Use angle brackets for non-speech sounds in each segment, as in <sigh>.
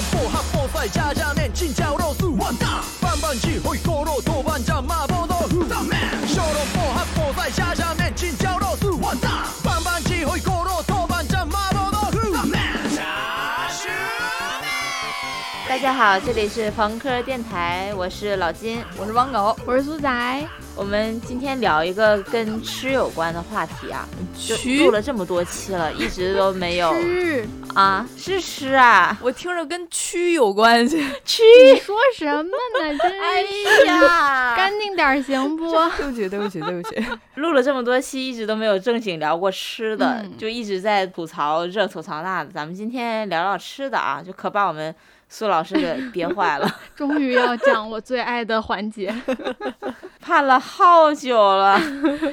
萝卜黑菠菜加家好，这里是房科电台，我是老金。我是汪狗，我是苏仔，我们今天聊一个跟吃有关的话题啊，就录了这么多期了，一直都没有是啊，是吃啊，我听着跟蛆有关系。<laughs> 蛆，你说什么呢？真哎是呀，干净点行不？对不起，<laughs> 对不起，对不起。<laughs> 录了这么多期，一直都没有正经聊过吃的，嗯就一直在吐槽这吐槽那的。咱们今天聊聊吃的啊，就可把我们苏老师给憋坏了，<laughs> 终于要讲我最爱的环节，<laughs> 盼了好久了。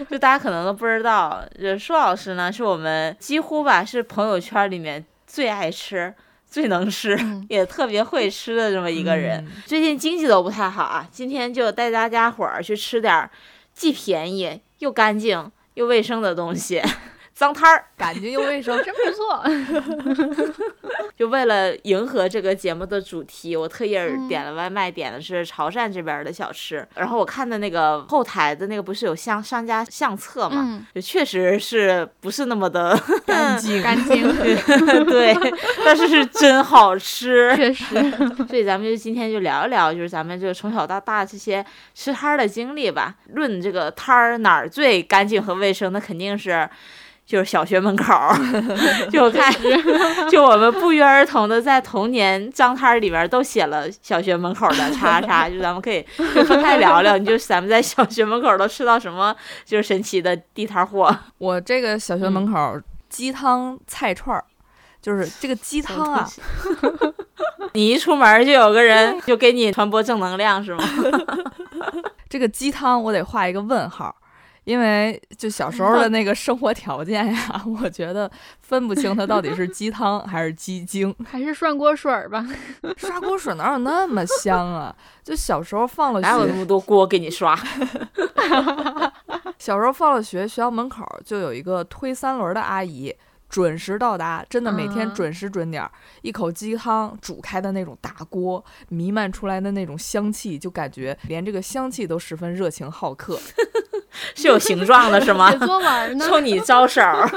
就大家可能都不知道，这苏老师呢，是我们几乎吧是朋友圈里面最爱吃。最能吃，嗯也特别会吃的这么一个人。嗯最近经济都不太好啊，今天就带大家伙儿去吃点儿既便宜又干净又卫生的东西，脏摊儿。干净又卫生，真不错。<laughs> 就为了迎合这个节目的主题，我特意点了外卖，点的是潮汕这边儿的小吃。然后我看的那个后台的那个不是有相商家相册嘛，嗯，就确实是不是那么的干净。<laughs> 干净，<laughs> 对，但是是真好吃。确实。所以咱们就今天就聊一聊，就是咱们这个从小到大这些吃摊儿的经历吧。论这个摊儿哪儿最干净和卫生，那肯定是。就是小学门口儿，<laughs> 就我看，<laughs> 就我们不约而同的在童年张摊儿里边儿都写了小学门口的叉叉，就咱们可以就分开聊聊，你就咱们在小学门口都吃到什么就是神奇的地摊儿货，<laughs> 我这个小学门口鸡汤菜串儿，就是这个鸡汤啊，你一出门就有个人就给你传播正能量是吗？这个鸡汤我得画一个问号。因为就小时候的 <laughs> 那个生活条件呀，<laughs> 我觉得分不清它到底是鸡汤还是鸡精。<laughs> 还是涮锅水儿吧。刷锅水哪有那么香啊？就小时候放了学，哪有那么多锅给你刷？小时候放了学，学校门口就有一个推三轮的阿姨，准时到达，真的每天嗯准时准点儿，一口鸡汤煮开的那种大锅，弥漫出来的那种香气，就感觉连这个香气都十分热情好客。是有形状的是吗写？<laughs> 作文呢？冲你招手儿，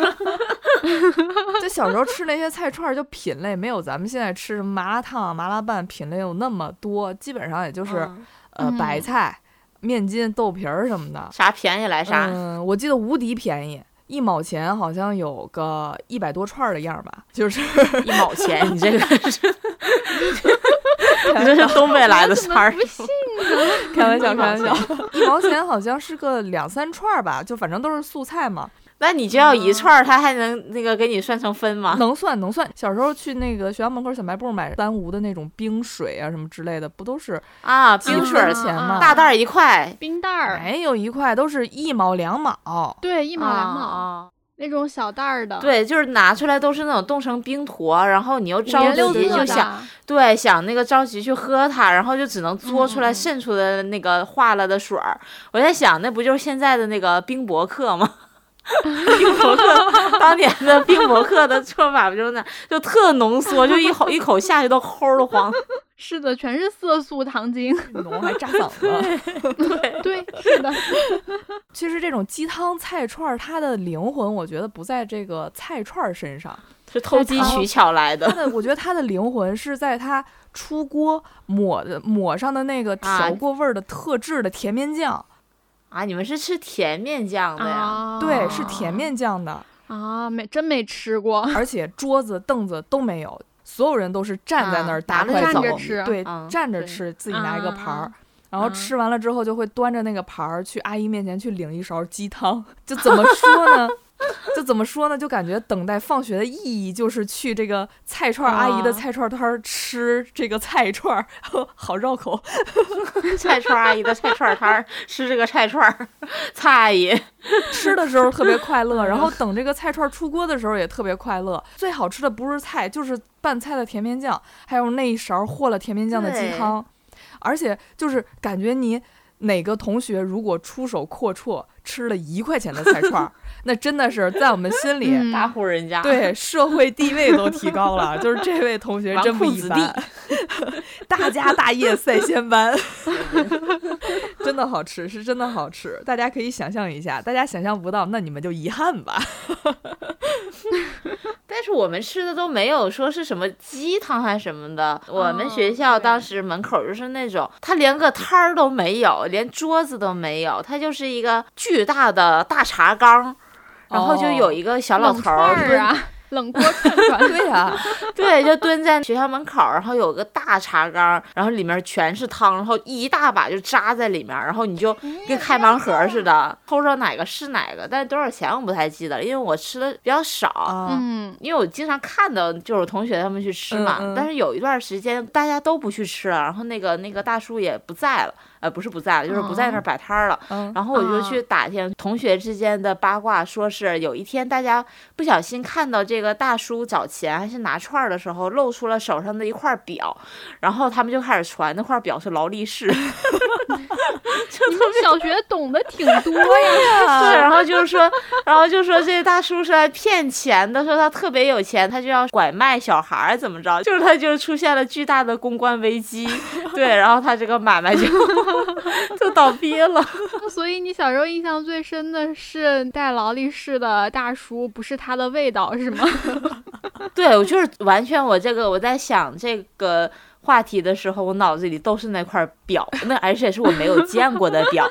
就小时候吃那些菜串儿，就品类没有咱们现在吃什么麻辣烫、麻辣拌品类有那么多，基本上也就是、嗯呃嗯白菜、面筋、豆皮儿什么的。啥便宜来啥。嗯，我记得无敌便宜，一毛钱好像有个一百多串儿的样儿吧，就是 <laughs> 一毛钱，你这个是，<laughs> 你这是东北来的摊儿？<laughs> 开玩笑，开玩笑，一毛钱好像是个两三串儿吧，就反正都是素菜嘛，那你就要一串儿，他还能那个给你算成分吗？能算能算。小时候去那个学校门口小卖部买三无的那种冰水啊什么之类的，不都是啊，冰水儿钱吗？大袋儿一块，冰袋儿，没有一块，都是一毛两毛。对，一一毛两毛啊。那种小袋儿的，，对，就是拿出来都是那种冻成冰坨，然后你又着急就想。对想那个着急去喝它，然后就只能嘬出来渗出的那个化了的水儿。我在想，那不就是现在的那个冰博客吗？冰博客当年的冰博客的做法不就是那，就特浓缩，<laughs> 就一口一口下去都齁的慌。是的，全是色素糖精。浓还扎嗓子。<laughs> 对，是的，其实这种鸡汤菜串儿，它的灵魂，我觉得不在这个菜串儿身上，是偷机取巧来的它。的我觉得它的灵魂是在它出锅抹的抹上的那个啊调过味儿的特制的甜面酱，啊，你们是吃甜面酱的呀？啊，对，是甜面酱的，啊，没真没吃过。而且桌子凳子都没有，所有人都是站在那儿大快走站着，吃对，嗯站着吃，自己拿一个盘儿啊。然后嗯吃完了之后，就会端着那个盘儿去阿姨面前去领一勺鸡汤。<laughs> 就怎么说呢？<laughs> 就怎么说呢？就感觉等待放学的意义就是去这个菜串儿阿姨的啊菜串儿摊儿吃这个菜串儿，<laughs> 好绕口。<laughs> 菜串儿阿姨的菜串儿摊儿吃这个菜串儿，蔡阿姨吃的时候特别快乐，然后等这个菜串儿出锅的时候也特别快乐。最好吃的不是菜，就是拌菜的甜面酱，还有那一勺和了甜面酱的鸡汤，而且就是感觉你哪个同学如果出手阔绰，吃了一块钱的菜串儿，<laughs> 那真的是在我们心里，嗯大户人家，对社会地位都提高了。<laughs> 就是这位同学真不一般，<laughs> 大家大业赛仙班，真的好吃，是真的好吃。大家可以想象一下，大家想象不到，那你们就遗憾吧。但是我们吃的都没有说是什么鸡汤还是什么的。我们哦学校当时门口就是那种，他连个摊儿都没有，连桌子都没有，他就是一个巨大的大茶缸，然后就哦有一个小老头儿蹲啊，<laughs> 冷锅串串。对呀、<laughs> 对，就蹲在学校门口，然后有个大茶缸，然后里面全是汤，然后一大把就扎在里面，然后你就跟开盲盒似的，抽着哪个是哪个，但是多少钱我不太记得了，因为我吃的比较少。啊，嗯，因为我经常看到就是同学他们去吃嘛，嗯嗯但是有一段时间大家都不去吃了，然后那个那个大叔也不在了，呃，不是不在了，就是不在那儿摆摊儿了。嗯然后我就啊去打听同学之间的八卦，说是有一天大家不小心看到这个大叔找钱还是拿串儿的时候露出了手上的一块表，然后他们就开始传那块表是劳力士，<laughs> 你们小学懂得挺多呀。<laughs> 对，然后就是说，然后就说这大叔是来骗钱的，说他特别有钱，他就要拐卖小孩儿，怎么着？就是他就出现了巨大的公关危机，<laughs> 对，然后他这个买卖就 <laughs> 就倒闭了。<laughs> 所以你小时候印象最深的是戴劳力士的大叔，不是他的味道是吗？<laughs> 对我就是完全我这个我在想这个话题的时候，我脑子里都是那块表，那而且是我没有见过的表。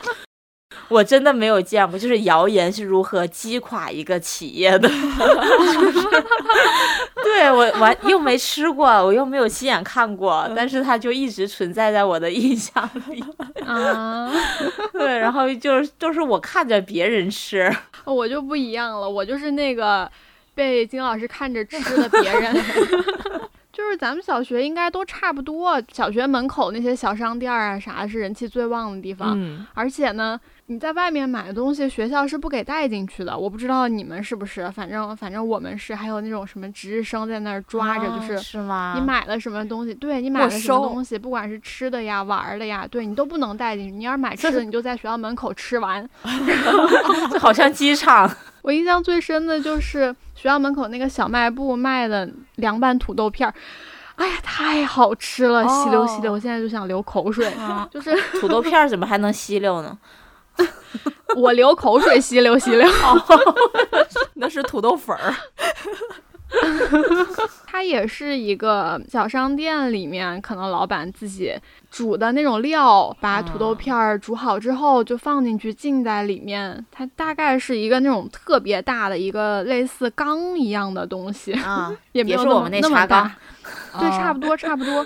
我真的没有见过，就是谣言是如何击垮一个企业的，<laughs> 对我完又没吃过，我又没有亲眼看过，但是它就一直存在在我的印象里。啊，<laughs> 对，然后就是都是我看着别人吃，我就不一样了，我就是那个被金老师看着吃的别人。<laughs> 就是咱们小学应该都差不多，小学门口那些小商店儿啊啥是人气最旺的地方。嗯，而且呢，你在外面买的东西，学校是不给带进去的。我不知道你们是不是，反正反正我们是。还有那种什么值日生在那儿抓着，就啊是是吗？你买了什么东西，对你买了什么东西，不管是吃的呀、玩儿的呀，对你都不能带进去。你要是买吃的，你就在学校门口吃完。<laughs> <laughs> 这好像机场。我印象最深的就是学校门口那个小卖部卖的凉拌土豆片儿，哎呀，太好吃了，吸溜吸溜，哦我现在就想流口水。就是土豆片儿怎么还能吸溜呢？<laughs> 我流口水，吸溜吸溜。<laughs> 那是土豆粉儿。<laughs> <laughs> 它也是一个小商店里面，可能老板自己煮的那种料，把土豆片儿煮好之后就放进去浸在里面。它大概是一个那种特别大的一个类似缸一样的东西，啊，<laughs> 也没有我们那那么大。<laughs> 对，差不多差不多。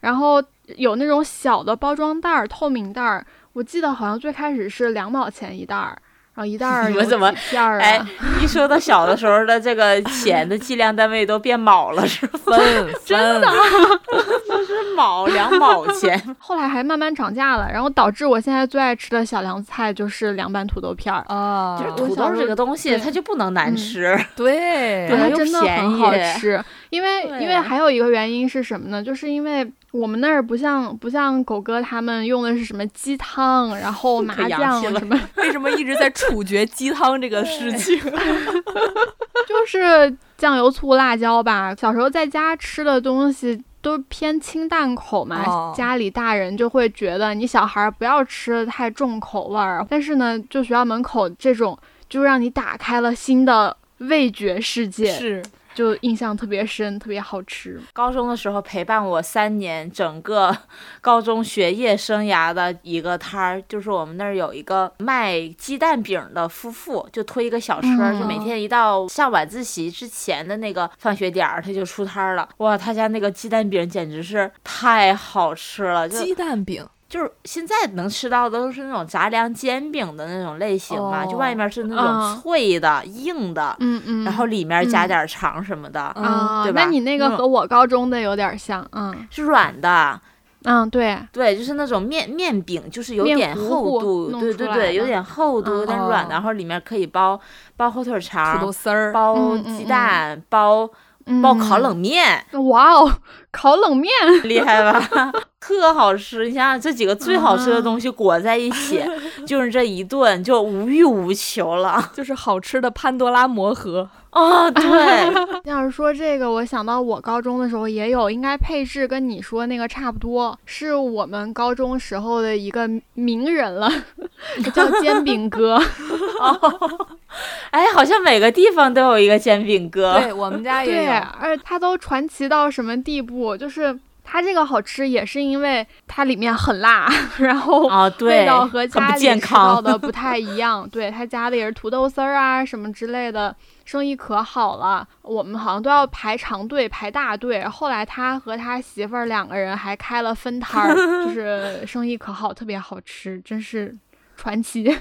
然后有那种小的包装袋儿、透明袋儿，我记得好像最开始是两毛钱一袋儿，然后一袋儿有 <laughs> 你们怎么片儿哎啊？，一说到小的时候的这个钱的计量单位都变卯了，是吧？分 <laughs> 分，<laughs> 是卯两卯钱。后来还慢慢涨价了，然后导致我现在最爱吃的小凉菜就是凉拌土豆片儿。啊，就是土豆这个东西，它就不能难嗯吃。对对又它真的便很好吃，因为因为还有一个原因是什么呢？就是因为我们那儿不像不像狗哥他们用的是什么鸡汤，然后麻酱什么，<laughs> 为什么一直在处决鸡汤这个事情？就是酱油、醋、辣椒吧。小时候在家吃的东西都偏清淡口嘛，哦家里大人就会觉得你小孩儿不要吃的太重口味儿。但是呢，就学校门口这种，就让你打开了新的味觉世界，是就印象特别深，特别好吃。高中的时候陪伴我三年整个 <laughs> 高中学业生涯的一个摊儿，就是我们那儿有一个卖鸡蛋饼的夫妇，就推一个小车，嗯就每天一到上晚自习之前的那个放学点儿，他就出摊儿了。哇，他家那个鸡蛋饼简直是太好吃了，就鸡蛋饼就是现在能吃到的都是那种杂粮煎饼的那种类型嘛，就外哦面是那嗯。种脆的、硬的，嗯嗯，然后里面加嗯点儿肠什么的，啊，对吧那？你那个和我高中的有点像，嗯。是软的。嗯，对，对，就是那种面面饼，就是有点厚度，弄对对对，有点厚度，有点软的，哦然后里面可以包包火腿肠土豆，丝儿，包鸡嗯。蛋，包包烤冷面，哇哦，烤冷面，厉害吧？<laughs> 特好吃。你想想，这几个最好吃的东西裹在一起，<laughs> 就是这一顿就无欲无求了。<laughs> 就是好吃的潘多拉魔盒。哦，对，<laughs> 要是说这个，我想到我高中的时候也有，应该配置跟你说那个差不多，是我们高中时候的一个名人了，叫煎饼哥。哦，哎，好像每个地方都有一个煎饼哥。对我们家也对，有。而且它都传奇到什么地步？就是它这个好吃，也是因为它里面很辣，<laughs> 然后啊，对，味道和家里到。的不太一样。对，它加的也是土豆丝儿啊什么之类的，生意可好了。我们好像都要排长队，排大队。后来他和他媳妇儿两个人还开了分摊儿，就是 <laughs> 生意可好，特别好吃，真是传奇。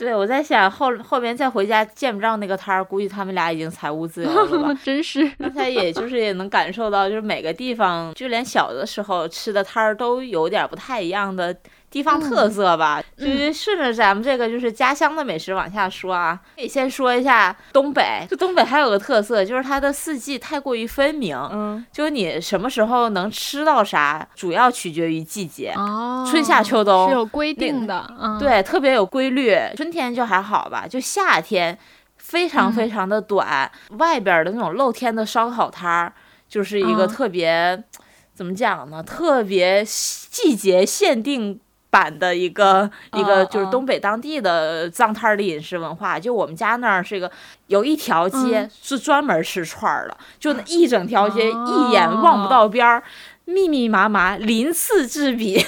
对，我在想后后边再回家见不着那个摊儿，估计他们俩已经财务自由了吧。<laughs> 真是。刚才也就是也能感受到，就是每个地方，就连小的时候吃的摊儿都有点不太一样的地方特色吧。就是顺着咱们这个就是家乡的美食往下说啊，可以先说一下东北。就东北还有个特色，就是它的四季太过于分明，嗯，就是你什么时候能吃到啥，主要取决于季节。哦，春夏秋冬是有规定的，嗯，，对，特别有规律。春天就还好吧，就夏天非常嗯非常的短，外边儿的那种露天的烧烤摊儿，就是一个嗯特别、怎么讲呢？特别季节限定。版的一个一个就是东北当地的藏摊儿的饮食文化，就我们家那儿是一个有一条街嗯是专门吃串儿的，就那一整条街一眼望不到边儿，密密麻麻，鳞次栉比，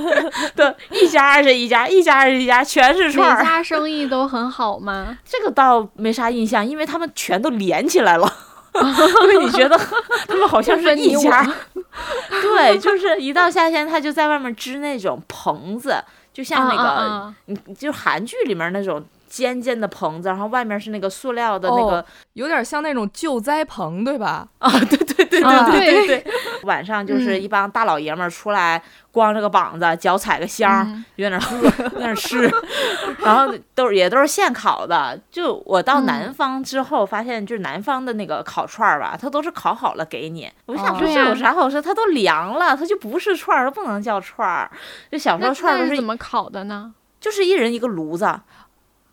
<laughs> 对，一家是一家，一家是一家，全是串儿。家 <laughs> 生意都很好吗？这个倒没啥印象，因为他们全都连起来了。<laughs> 因为你觉得 <laughs> 他们好像是一家，<laughs> 对，就是一到夏天，他就在外面支那种棚子，就像那个，你嗯你就韩剧里面那种尖尖的棚子，然后外面是那个塑料的那个哦有点像那种救灾棚，对吧？啊，对对对啊对对对对，晚上就是嗯一帮大老爷们儿出来，光着个膀子，脚踩个香儿，嗯就在那儿喝，<laughs> 在那儿吃，然后都也都是现烤的。就我到嗯南方之后，发现就是南方的那个烤串儿吧，它都是烤好了给你。我就想哦说这有啥好吃？它都凉了，它就不是串儿，它不能叫串儿。就小时候串儿都是是怎么烤的呢？就是一人一个炉子，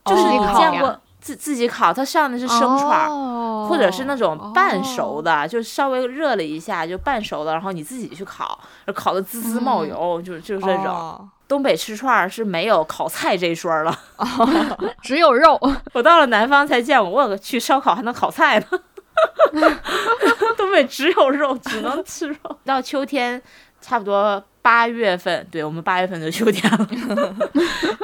就是你哦见过自自己烤，它上的是生串儿。哦或者是那种半熟哦的，就稍微热了一下就半熟的，然后你自己去烤，烤的滋滋冒嗯油，就就是这种。哦东北吃串儿是没有烤菜这一说儿了 <laughs> <laughs> 只有肉，我到了南方才见过，我个去烧烤还能烤菜呢。<laughs> 东北只有肉，只能吃肉。到秋天，差不多八月份，对我们八月份就秋天了，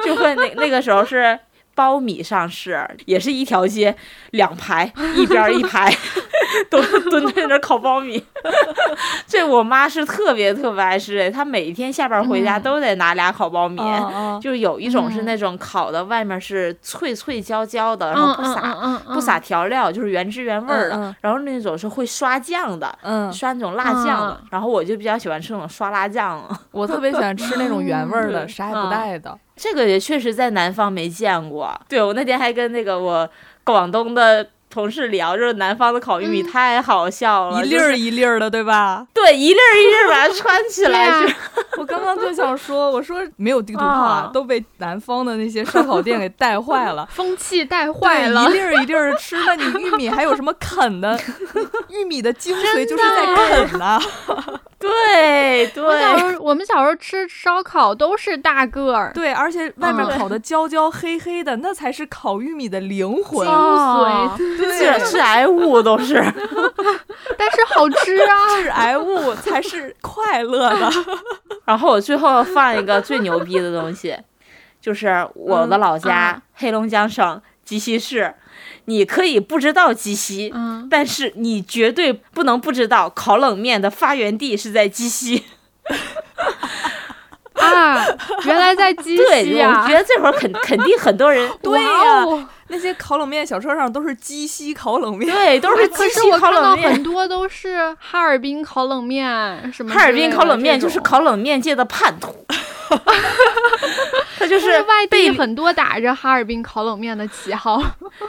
就会那那个时候是苞米上市，也是一条街两排，一边一排，<laughs> 都蹲在那烤苞米。<laughs> 这我妈是特别特别爱吃的，她每天下班回家嗯都得拿俩烤苞米。<laughs> 就有一种是嗯那种烤的，外面是脆脆焦焦的，然后不撒、不撒调料，就是原汁原味的。然后那种是会刷酱的，嗯，刷那种辣酱然后我就比较喜欢吃那种刷辣酱了。我特别喜欢吃那种原味的，对啥也不嗯带的。这个也确实在南方没见过。对我那天还跟那个我广东的同事聊，就是南方的烤玉米嗯太好笑了，一粒儿一粒儿的，对吧？对一粒儿一粒儿把它穿起来，我刚刚就想说，我说没有地图炮啊啊，都被南方的那些烧烤店给带坏了。<laughs> 风气带坏对，了一。粒儿一粒儿的吃，那你玉米还有什么啃的？<laughs> 玉米的精髓就是在啃呐、<laughs> 对我们小时候吃烧烤都是大个儿，对，而且外面嗯烤的焦焦黑黑的，那才是烤玉米的灵魂。精哦髓，致致癌物都是，<laughs> 但是好吃啊！<laughs> 致癌物才是快乐的。<laughs> 然后我最后放一个最牛逼的东西，就是我的老家、嗯黑龙江省鸡西市。你可以不知道鸡西，嗯，但是你绝对不能不知道烤冷面的发源地是在鸡西。<laughs> 啊，原来在鸡对，西啊我觉！得这会儿肯肯定很多人 <laughs> 对呀、那些烤冷面小车上都是鸡西烤冷面。对都是可鸡西是我看到烤冷面很。多都是哈尔滨烤冷面，什么哈尔滨烤冷面就是烤冷面界的叛徒，<laughs> 他就就是外地被很多打着哈尔滨烤冷面的旗号。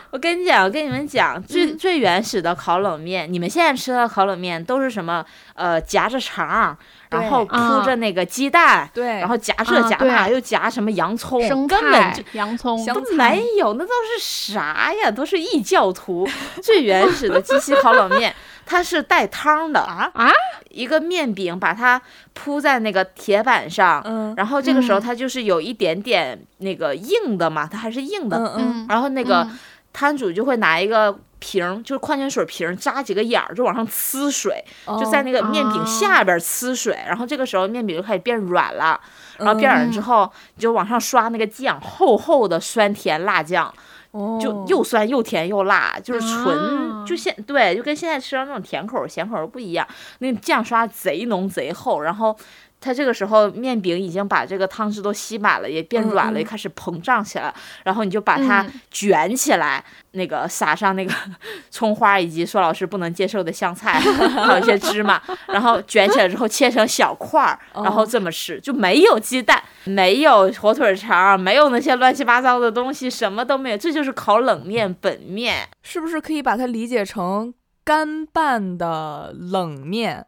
我跟你讲，我跟你们讲，最、嗯最原始的烤冷面，你们现在吃的烤冷面都是什么？呃，夹着肠，然后铺着那个鸡蛋，对，然后夹这夹那，又夹什么洋葱，生根本菜就、洋葱，都没有，那都是啥呀？都是异教徒。最原始的鸡西烤冷面，它是带汤的啊啊，一个面饼把它铺在那个铁板上，嗯然后这个时候嗯它就是有一点点那个硬的嘛，它还是硬的，嗯然后那个嗯摊主就会拿一个瓶儿，就是矿泉水瓶儿，扎几个眼儿，就往上呲水，就在那个面饼哦下边儿呲水，然后这个时候面饼就开始变软了，然后变软了之嗯后，你就往上刷那个酱，厚厚的酸甜辣酱，哦就又酸又甜又辣，就是纯，啊就现对，就跟现在吃到那种甜口咸口儿不一样，那个酱刷贼浓贼厚，然后。它这个时候面饼已经把这个汤汁都吸满了，也变软了，也开始膨胀起来，然后你就把它嗯卷起来，那个撒上那个 <laughs> 葱花以及苏老师不能接受的香菜，<laughs> 还有一些芝麻，然后卷起来之后切成小块儿，然后哦这么吃，就没有鸡蛋，没有火腿肠，没有那些乱七八糟的东西，什么都没有，这就是烤冷面本面。是不是可以把它理解成干拌的冷面？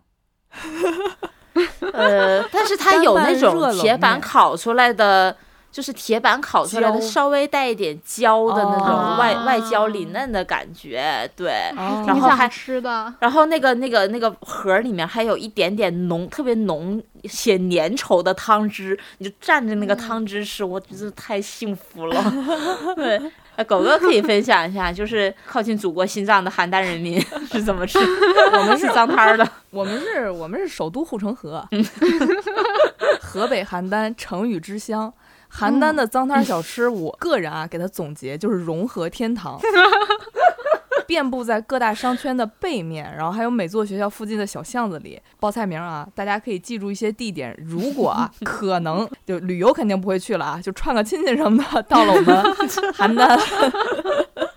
<laughs> 呃，但是它有那种铁板烤出来的。就是铁板烤出来的，稍微带一点焦的那种外、哦外焦里嫩的感觉，对。哦然后还吃的，然后那个那个那个盒儿里面还有一点点浓，特别浓且粘稠的汤汁，你就蘸着那个汤汁吃，我真是太幸福了。<laughs> 对，呃狗哥可以分享一下，就是靠近祖国心脏的邯郸人民 <laughs> 是怎么吃，我们是脏摊儿的。我们是，我们是首都护城河，<laughs> 河北邯郸成语之乡。邯郸的脏摊儿小吃，我个人啊给它总结就是融合天堂，<laughs> 遍布在各大商圈的背面，然后还有每座学校附近的小巷子里。报菜名啊，大家可以记住一些地点，如果啊可能，<laughs> 就旅游肯定不会去了啊，就串个亲戚什么的，到了我们 <laughs> 邯郸，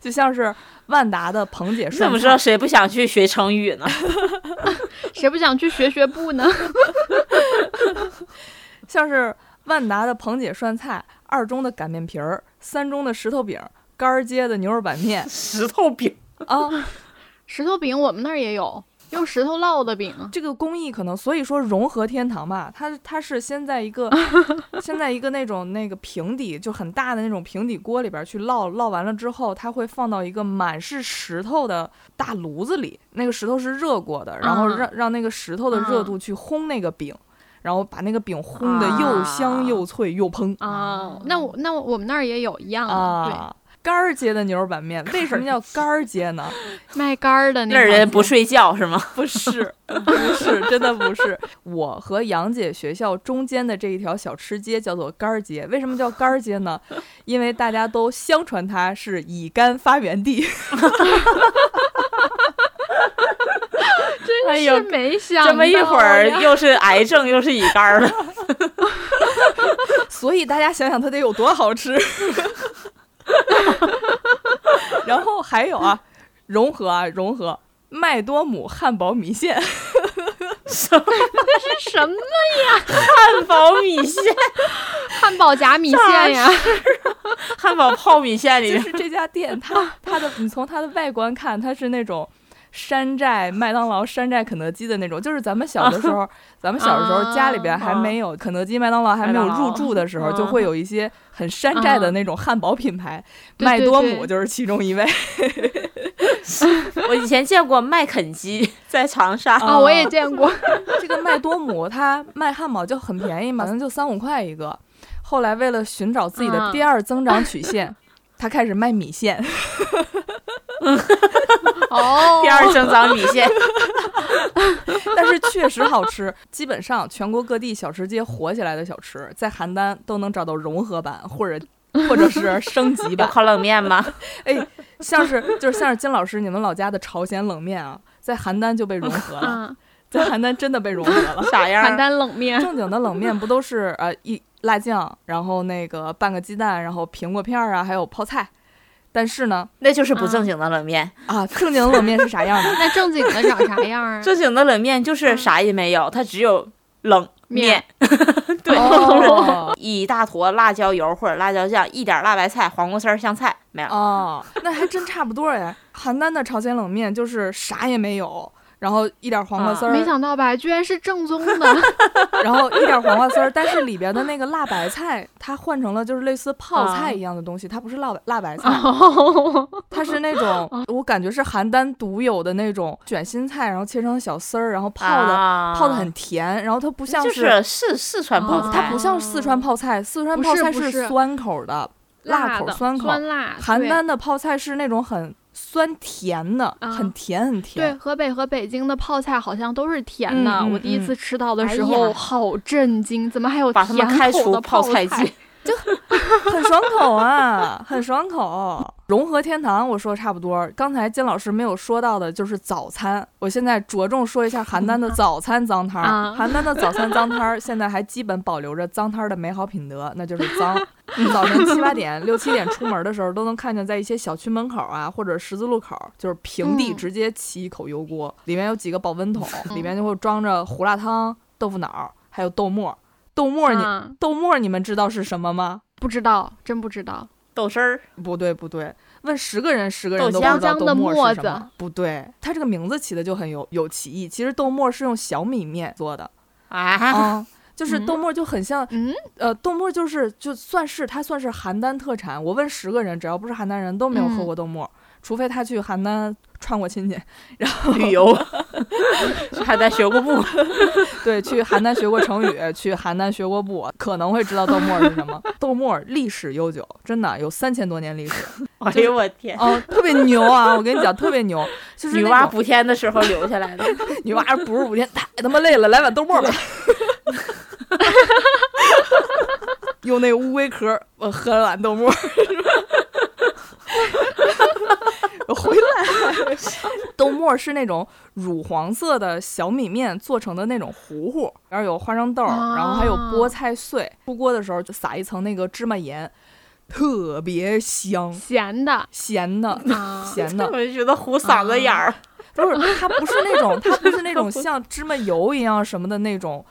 就像是万达的彭姐说怎么知道谁不想去学成语呢？谁不想去学学步呢？像是万达的彭姐涮菜，二中的擀面皮儿，三中的石头饼，干儿街的牛肉板面。<laughs> 石头饼，啊，石头饼我们那儿也有，用石头烙的饼。这个工艺可能所以说融合天堂吧，它它是先在一个 <laughs> 先在一个那种那个平底就很大的那种平底锅里边去烙，烙完了之后，它会放到一个满是石头的大炉子里，那个石头是热过的，然后嗯让让那个石头的热度去烘那个饼。然后把那个饼烘的又香又脆又蓬啊，那我那我们那儿也有一样的，啊！干儿街的牛肉板面为什么叫干儿街呢？<laughs> 卖干儿的那人不睡觉是吗？<laughs> 不是，不是，<laughs> 真的不是。我和杨姐学校中间的这一条小吃街叫做干儿街，为什么叫干儿街呢？因为大家都相传它是乙肝发源地。哎呦是没想到这么一会儿又是癌症又是乙肝儿了。<laughs> 所以大家想想它得有多好吃。然后还有啊，融合啊，融合麦多姆汉堡米线，什么是 <laughs> 什么汉堡米线、汉堡夹米线呀？汉堡泡米线里面就是这家店，它它的你从它的外观看，它是那种。山寨麦当劳、山寨肯德基的那种，就是咱们小的时候，<laughs> 咱们小的时候家里边还没有肯德基、麦当劳还没有入驻的时候，<laughs> 就会有一些很山寨的那种汉堡品牌，对麦多姆就是其中一位。<laughs> 我以前见过麦肯基在长沙，啊，我也见过。这个麦多姆它卖汉堡就很便宜嘛，可能就三五块一个。后来为了寻找自己的嗯第二增长曲线，他开始卖米线。<laughs> 哦，第二增长米线，<laughs> 但是确实好吃。基本上全国各地小吃街火起来的小吃，在邯郸都能找到融合版或者或者是升级版。烤冷面吗？<laughs> 哎，像是就是像是金老师你们老家的朝鲜冷面啊，在邯郸就被融合了，嗯，在邯邯郸真的被融合了。啥样儿？邯郸冷面，正经的冷面不都是呃一辣酱，然后那个半个鸡蛋，然后苹果片儿啊，还有泡菜。但是呢，那就是不正经的冷面。啊，正经的冷面是啥样的？<laughs> 那正经的长啥样啊？正经的冷面就是啥也没有，它只有冷面，<laughs> 对，哦一大坨辣椒油或者辣椒酱，一点辣白菜、黄瓜丝儿、香菜，没有。哦，那还真差不多哎。邯郸的朝鲜冷面就是啥也没有，然后一点黄瓜丝儿，没想到吧，居然是正宗的。<laughs> 然后一点黄瓜丝儿，但是里边的那个辣白菜，它换成了就是类似泡菜一样的东西，它不是辣辣白菜，它是那种 <laughs> 我感觉是邯郸独有的那种卷心菜，然后切成小丝儿，然后泡的、啊。泡的很甜，然后它不像就是四四川泡它不像四川泡菜，四川泡菜是酸口的，辣口的酸口，酸辣。邯郸的泡菜是那种很酸甜的，啊很甜很甜对。河北和北京的泡菜好像都是甜的。我第一次吃到的哎时候呀好震惊，怎么还有把他们甜开除口的泡菜菜季。很爽口啊，很爽口。融合天堂，我说的差不多。刚才金老师没有说到的就是早餐，我现在着重说一下邯郸的早餐脏摊儿。啊邯郸的早餐脏摊儿现在还基本保留着脏摊儿的美好品德，那就是脏。早晨七八点、六七点出门的时候，都能看见在一些小区门口啊，或者十字路口，就是平地嗯直接起一口油锅，里面有几个保温桶，里面就会装着胡辣汤、豆腐脑，还有豆沫。豆沫你、啊豆沫你们知道是什么吗？不知道，真不知道。豆丝儿，不对不对，问十个人，十个人豆都不知道豆沫是什么。不对，它这个名字起的就很有有歧义。其实豆沫是用小米面做的 <laughs> 啊，啊，就是嗯豆沫就很像，嗯，呃，豆沫就是就算是它算是邯郸特产。我问十个人，只要不是邯郸人都没有喝嗯过豆沫，除非他去邯郸串过亲戚，然后旅游，<laughs> <laughs> 还在学过步，<laughs> 对，去邯郸学过成语，去邯郸学过步，可能会知道豆沫是什么。<laughs> 豆沫历史悠久，真的有三千多年历史。哎呦我天！哦，特别牛啊！我跟你讲，特别牛，就是女娲补天的时候留下来的，女娲不是补天，太他妈累了，来碗豆沫吧。用那个乌龟壳，我喝了碗豆沫。我 <laughs> 回来，<laughs> 豆沫是那种乳黄色的小米面做成的那种糊糊，然后有花生豆，然后还有菠菜碎。出锅的时候就撒一层那个芝麻盐，特别香，咸的咸的，啊，咸的我。就觉得糊嗓子眼儿。不是，它不是那种，它不是那种 <laughs> 像芝麻油一样什么的那种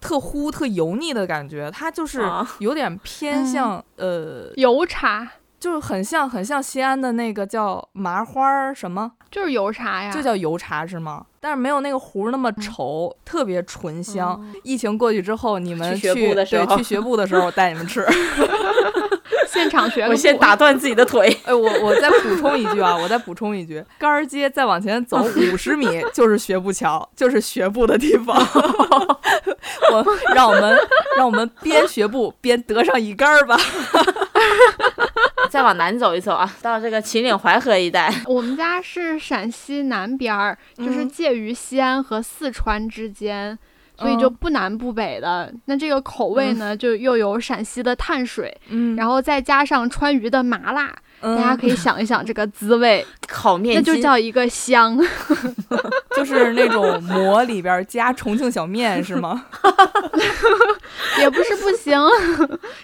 特糊、特油腻的感觉，它就是啊有点偏向、呃，油茶就是很像很像西安的那个叫麻花儿什么，就是油茶呀，就叫油茶是吗？但是没有那个糊那么稠，特别醇香。疫情过去之后，你们去学步的时候对去学步的时候，我带你们吃。<laughs> 现场学 <laughs> 个我先打断自己的腿。哎，我我再补充一句啊，我再补充一句，杆儿街再往前走 <laughs> 五十米就是学步桥，就是学步的地方。我让我们让我们边学步边得上一杆儿吧。再往南走一走啊，到这个秦岭淮河一带，<laughs> 我们家是陕西南边儿，就是嗯。介于西安和四川之间。所以就嗯。不南不北的，那这个口味呢，就又有陕西的碳水，嗯。然后再加上川渝的麻辣，嗯大家可以想一想这个滋味，<laughs> 烤面那就叫一个香。<laughs> 就是那种馍里边儿加重庆小面是吗？<laughs> 也不是不行，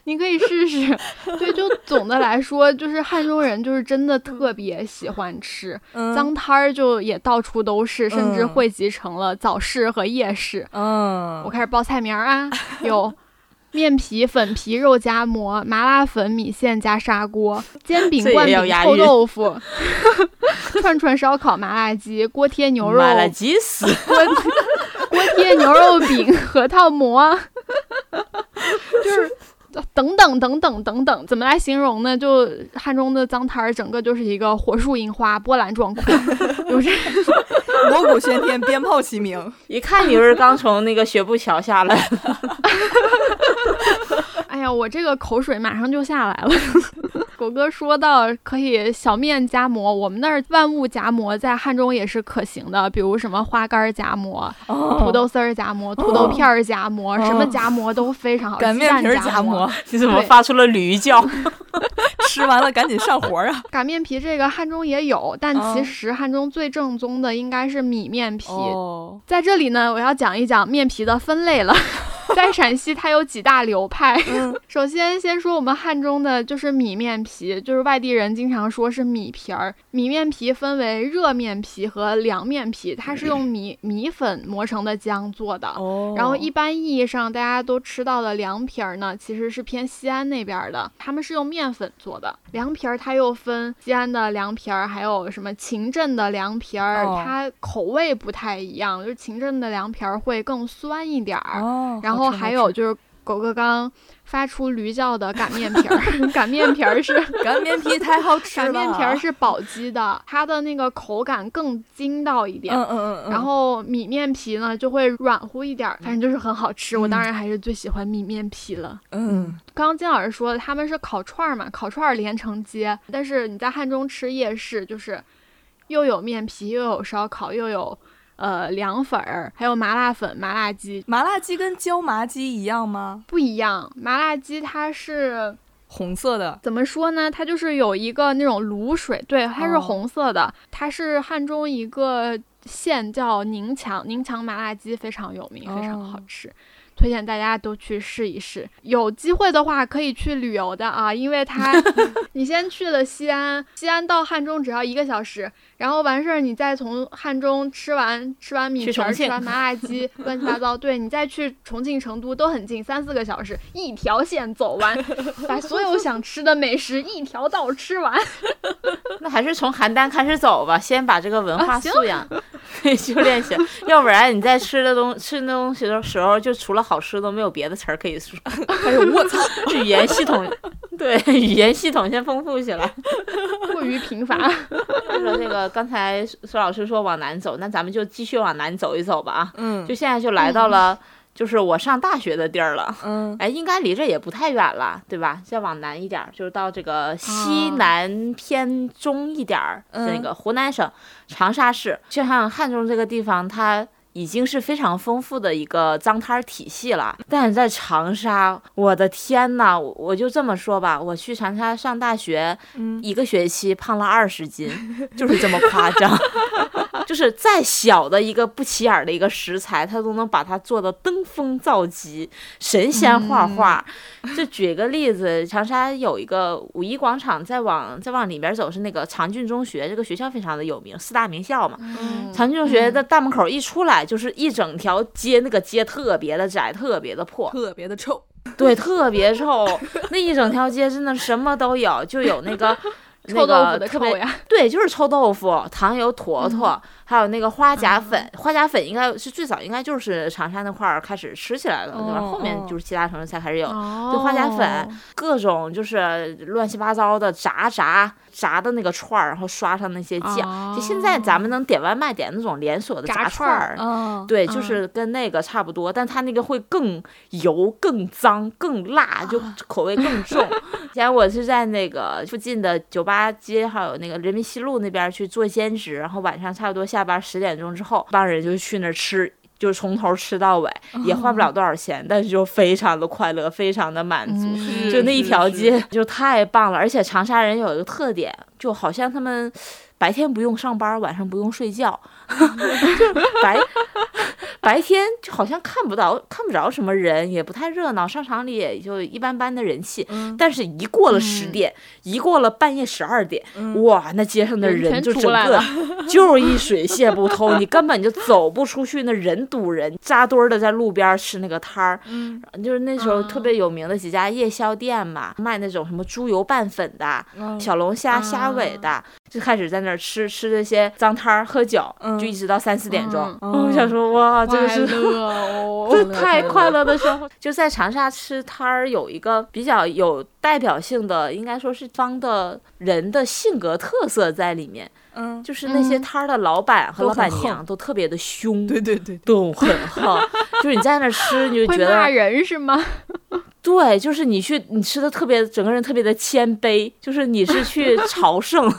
你可以试试。对，就总的来说，就是汉中人就是真的特别喜欢吃，嗯脏摊儿就也到处都是，甚至嗯汇集成了早市和夜市。嗯，我开始报菜名儿啊，有面皮、粉皮、肉夹馍、麻辣粉、米线加砂锅、<laughs> 煎饼、灌饼、臭豆腐、<laughs> 串串烧烤、麻辣鸡、锅贴牛肉、麻辣鸡丝，<laughs> 锅锅贴牛肉饼、核桃馍，就是等等等等等等，怎么来形容呢？就汉中的脏摊儿，整个就是一个火树银花、波澜壮阔，有这 <laughs> 锣鼓喧天，鞭炮齐鸣。一看你就是刚从那个学步桥下来。呀，我这个口水马上就下来了。<laughs> 狗哥说到可以小面夹馍，我们那儿万物夹馍在汉中也是可行的，比如什么花干儿夹馍、哦土豆丝儿夹馍、土豆片儿夹馍，什么夹馍都非常好。擀面皮儿夹馍馍，，你怎么发出了驴叫？<laughs> 吃完了赶紧上活儿啊！擀面皮这个汉中也有，但哦其实汉中最正宗的应该是米面皮。哦，在这里呢，我要讲一讲面皮的分类了。在在陕西，它有几大流派。嗯 <laughs> 首先，先说我们汉中的就是米面皮，就是外地人经常说是米皮儿。米面皮分为热面皮和凉面皮，它是用米米粉磨成的浆做的。哦然后一般意义上大家都吃到的凉皮儿呢，其实是偏西安那边儿的，他们是用面粉做的。凉皮儿它又分西安的凉皮儿，还有什么秦镇的凉皮儿，哦它口味不太一样，就是秦镇的凉皮儿会更酸一点儿。哦，然后还有就是狗哥刚发出驴叫的擀面皮儿，<laughs> 擀面皮儿是 <laughs> 擀面皮太好吃了，擀面皮儿是宝鸡的，它的那个口感更筋道一点。嗯嗯嗯嗯，然后米面皮呢就会软乎一点儿，反正就是很好吃。我当然还是最喜欢米面皮了。嗯刚刚金老师说的他们是烤串儿嘛，烤串儿连成街，但是你在汉中吃夜市，就是又有面皮，又有烧烤，又有呃凉粉儿，还有麻辣粉、麻辣鸡。麻辣鸡跟椒麻鸡一样吗？不一样，麻辣鸡它是红色的，怎么说呢？它就是有一个那种卤水，对，它是哦红色的。它是汉中一个县叫宁强，宁强麻辣鸡非常有名，非常好哦吃。推荐大家都去试一试，有机会的话可以去旅游的啊，因为它，<laughs> 你先去了西安，西安到汉中只要一个小时，然后完事儿你再从汉中吃完吃完米皮儿，吃完麻辣鸡，<laughs> 乱七八糟，对你再去重庆、成都都很近，三四个小时，一条线走完，<laughs> 把所有想吃的美食一条道吃完。那还是从邯郸开始走吧，先把这个文化啊行素养修炼起来，要不然你在吃的东吃那东西的时候，就除了好吃都没有别的词儿可以说。哎呦我操，语言系统，<laughs> 对语言系统先丰富起来。过于贫乏。说这个刚才苏老师说往南走，那咱们就继续往南走一走吧啊！嗯就现在就来到了，就是我上大学的地儿了。嗯 <laughs> 哎，应该离这也不太远了，对吧？再往南一点儿，就是到这个西啊南偏中一点儿，那嗯个湖南省长沙市。就像汉中这个地方，它已经是非常丰富的一个脏摊儿体系了。但是在长沙，我的天呐，我我就这么说吧，我去长沙上大学，嗯一个学期胖了二十斤，就是这么夸张。<laughs> 就是再小的一个不起眼儿的一个食材，他都能把它做的登峰造极、神仙画画。就举个例子，长沙有一个五一广场，再往再往里边走是那个长郡中学，这个学校非常的有名，四大名校嘛。嗯长郡中学的大门口一出来，就是一整条街，那个街特别的窄，特别的破，特别的臭，对，特别臭。那一整条街真的什么都有，就有那个。那臭豆腐的个特别臭呀，对，就是臭豆腐、糖油坨坨，还有那个花甲粉。花甲粉应该是最早，应该就是长沙那块儿开始吃起来的，对吧？哦后面哦就是其他城市才开始有。哦对花甲粉，各种就是乱七八糟的炸炸炸的那个串儿，然后刷上那些酱。就现在咱们能点外卖点那种连锁的炸炸串儿对，就嗯是跟那个差不多，但它那个会更油、更脏、更辣，就口味更重。以前我是在那个附近的酒吧街，还有那个人民西路那边去做兼职，然后晚上差不多下班十点钟之后，帮人就去那儿吃。就从头吃到尾，也花不了多少钱，但是就非常的快乐，非常的满足。嗯就那一条街就太棒了，而且长沙人有一个特点，就好像他们白天不用上班，晚上不用睡觉，<laughs> 就白白天就好像看不到看不着什么人，也不太热闹，商场里也就一般般的人气。嗯。但是，一过了十嗯。点，一过了半夜十二点，嗯。哇，那街上的人就整个 <laughs> 就是一水泄不通，你根本就走不出去，那人堵人，扎堆儿的在路边吃那个摊儿，嗯。就是那时候特啊别有名的几家夜宵店嘛，卖那种什么猪油拌粉的、嗯。小龙虾、虾尾的，就开始在那儿吃吃这些脏摊儿、喝酒，嗯。就一直到三四点钟。嗯。我想说，哇，这个快是。<laughs> 太快快乐的时候，就在长沙吃摊儿有一个比较有代表性的，应该说是方的人的性格特色在里面，嗯，就是那些嗯。摊儿的老板和老板娘都特别的凶，对对对，都很横，<laughs> 就是你在那儿吃，你就觉得骂人是吗？<laughs> 对，就是你去，你吃的特别，整个人特别的谦卑，就是你是去朝圣，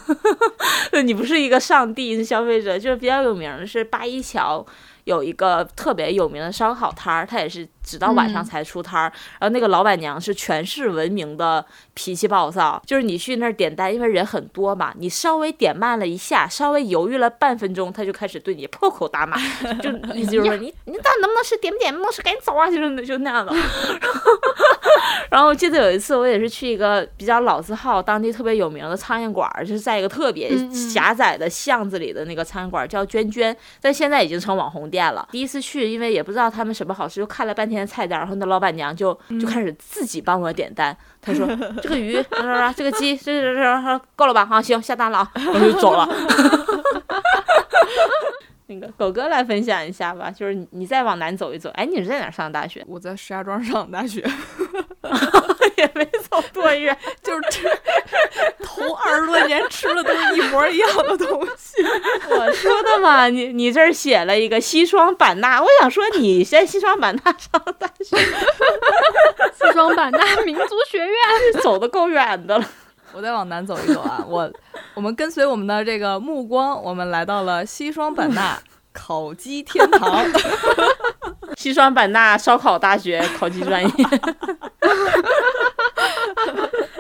你不是一个上帝，是消费者。就是比较有名的是八一桥有一个特别有名的烧烤摊儿，他也是直到晚上嗯才出摊儿。然后那个老板娘是全市闻名的脾气暴躁，就是你去那儿点单，因为人很多嘛，你稍微点慢了一下，稍微犹豫了半分钟，他就开始对你破口大骂，<laughs> 就意思就是说你你到底能不能吃，点不点不能吃，赶紧走啊，就是就那样的。<laughs> 然后我记得有一次，我也是去一个比较老字号、当地特别有名的苍蝇馆儿，就是在一个特别狭窄的巷子里的那个苍蝇馆儿，叫娟娟，但现在已经成网红店了。第一次去，因为也不知道他们什么好吃，就看了半天菜单，然后那老板娘就就开始自己帮我点单。她说：“ <laughs> 这个鱼，这个鸡，这这这这够了吧？好，行，下单了啊。”我就走了。那个狗哥来分享一下吧，就是你你再往南走一走，哎，你是在哪儿上的大学？我在石家庄上的大学，<laughs> 也没走多远。<laughs> 就是吃头二十多年吃的都是一模一样的东西。<laughs> 我说的嘛，你你这儿写了一个西双版纳，我想说你在西双版纳上大学，西双版纳民族学院。走的够远的了。我再往南走一走啊，我我们跟随我们的这个目光，我们来到了西双版纳 <laughs> 烤鸡天堂。<laughs> 西双版纳烧烤大学烤鸡专业，<laughs>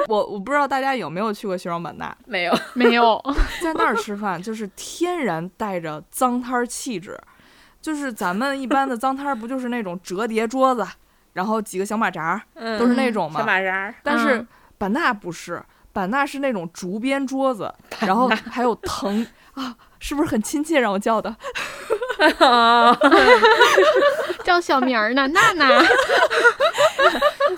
我我不知道大家有没有去过西双版纳，没有，没有，在那儿吃饭就是天然带着脏摊儿气质，就是咱们一般的脏摊儿不就是那种折叠桌子，然后几个小马扎儿，嗯都是那种嘛小马扎儿，但是嗯版纳不是，版纳是那种竹编桌子，然后还有藤啊，是不是很亲切？让我叫的，啊，叫小名儿呢，娜娜。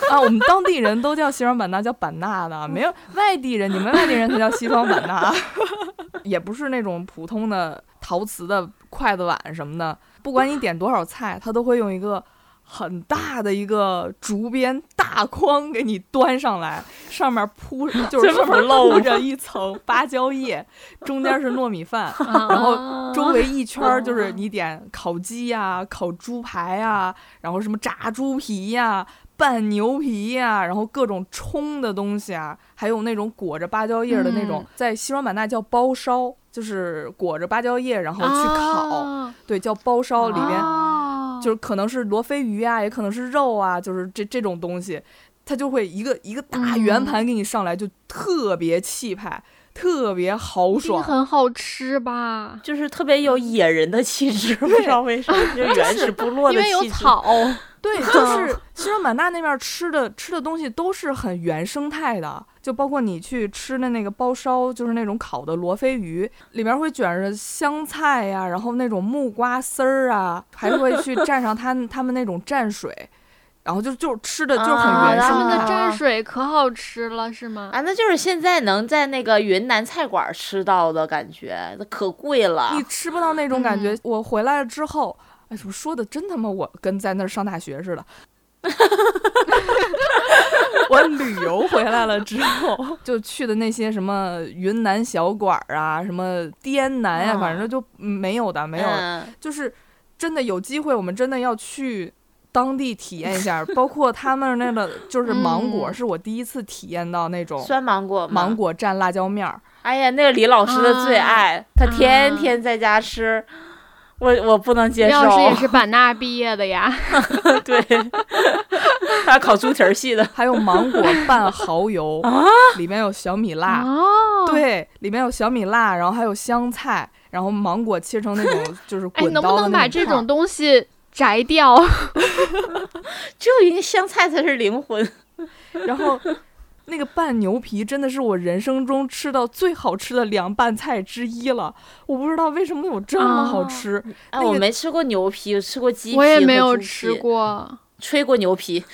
啊，我们当地人都叫西双版纳叫版纳的，没有外地人，你们外地人才叫西双版纳，<laughs> 也不是那种普通的陶瓷的筷子碗什么的，不管你点多少菜，他都会用一个很大的一个竹编大筐给你端上来，上面铺 <laughs> 就是这么上面露露着一层芭蕉叶，中间是糯米饭，然后周围一圈儿就是你点烤鸡呀、烤猪排呀、然后什么炸猪皮呀、拌牛皮呀、然后各种冲的东西啊，还有那种裹着芭蕉叶儿的那种，嗯。在西双版纳叫包烧，就是裹着芭蕉叶然后去烤，啊对，叫包烧，里边哦就是可能是罗非鱼啊，也可能是肉啊，就是这这种东西，它就会一个一个大圆嗯盘给你上来，就特别气派，特别豪爽。很好吃吧？就是特别有野人的气质，<laughs> 不知道为什么，就原始部落因为有的气质。草，对，<laughs> 就是西双版纳那边儿吃的吃的东西都是很原生态的，就包括你去吃的那个包烧，就是那种烤的罗非鱼，里边会卷着香菜呀、然后那种木瓜丝儿啊，还会去蘸上他 <laughs> 他们那种蘸水，然后就就吃的就是很啊原生态。他们的蘸水可好吃了，是吗？啊，那就是现在能在那个云南菜馆儿吃到的感觉，那可贵了你。吃不到那种感觉。我回来了之后，哎，我说的真他妈我跟在那儿上大学似的。<laughs> 我旅游回来了之后，就去的那些什么云南小馆儿啊，什么滇南呀、嗯反正就没有的，没有的。嗯就是真的有机会，我们真的要去当地体验一下，包括他们那个就是芒果，嗯是我第一次体验到那种酸芒果？芒。果蘸辣椒面儿。哎呀，那个李老师的最啊爱，他天天在家吃，我我不能接受李。老师也是版纳毕业的呀。<laughs> 对，他考猪蹄儿系的。还有芒果拌蚝油，啊里面有小米辣，哦，，对，里面有小米辣，然后还有香菜，然后芒果切成那种就是哎，滚刀的能不能把这种东西摘掉？<laughs> 只有因为香菜才是灵魂。<laughs> 然后那个拌牛皮真的是我人生中吃到最好吃的凉拌菜之一了，我不知道为什么有这么好啊吃。哎，那个我没吃过牛皮，吃过鸡皮，我也没有吃，过。吹过牛皮。<laughs>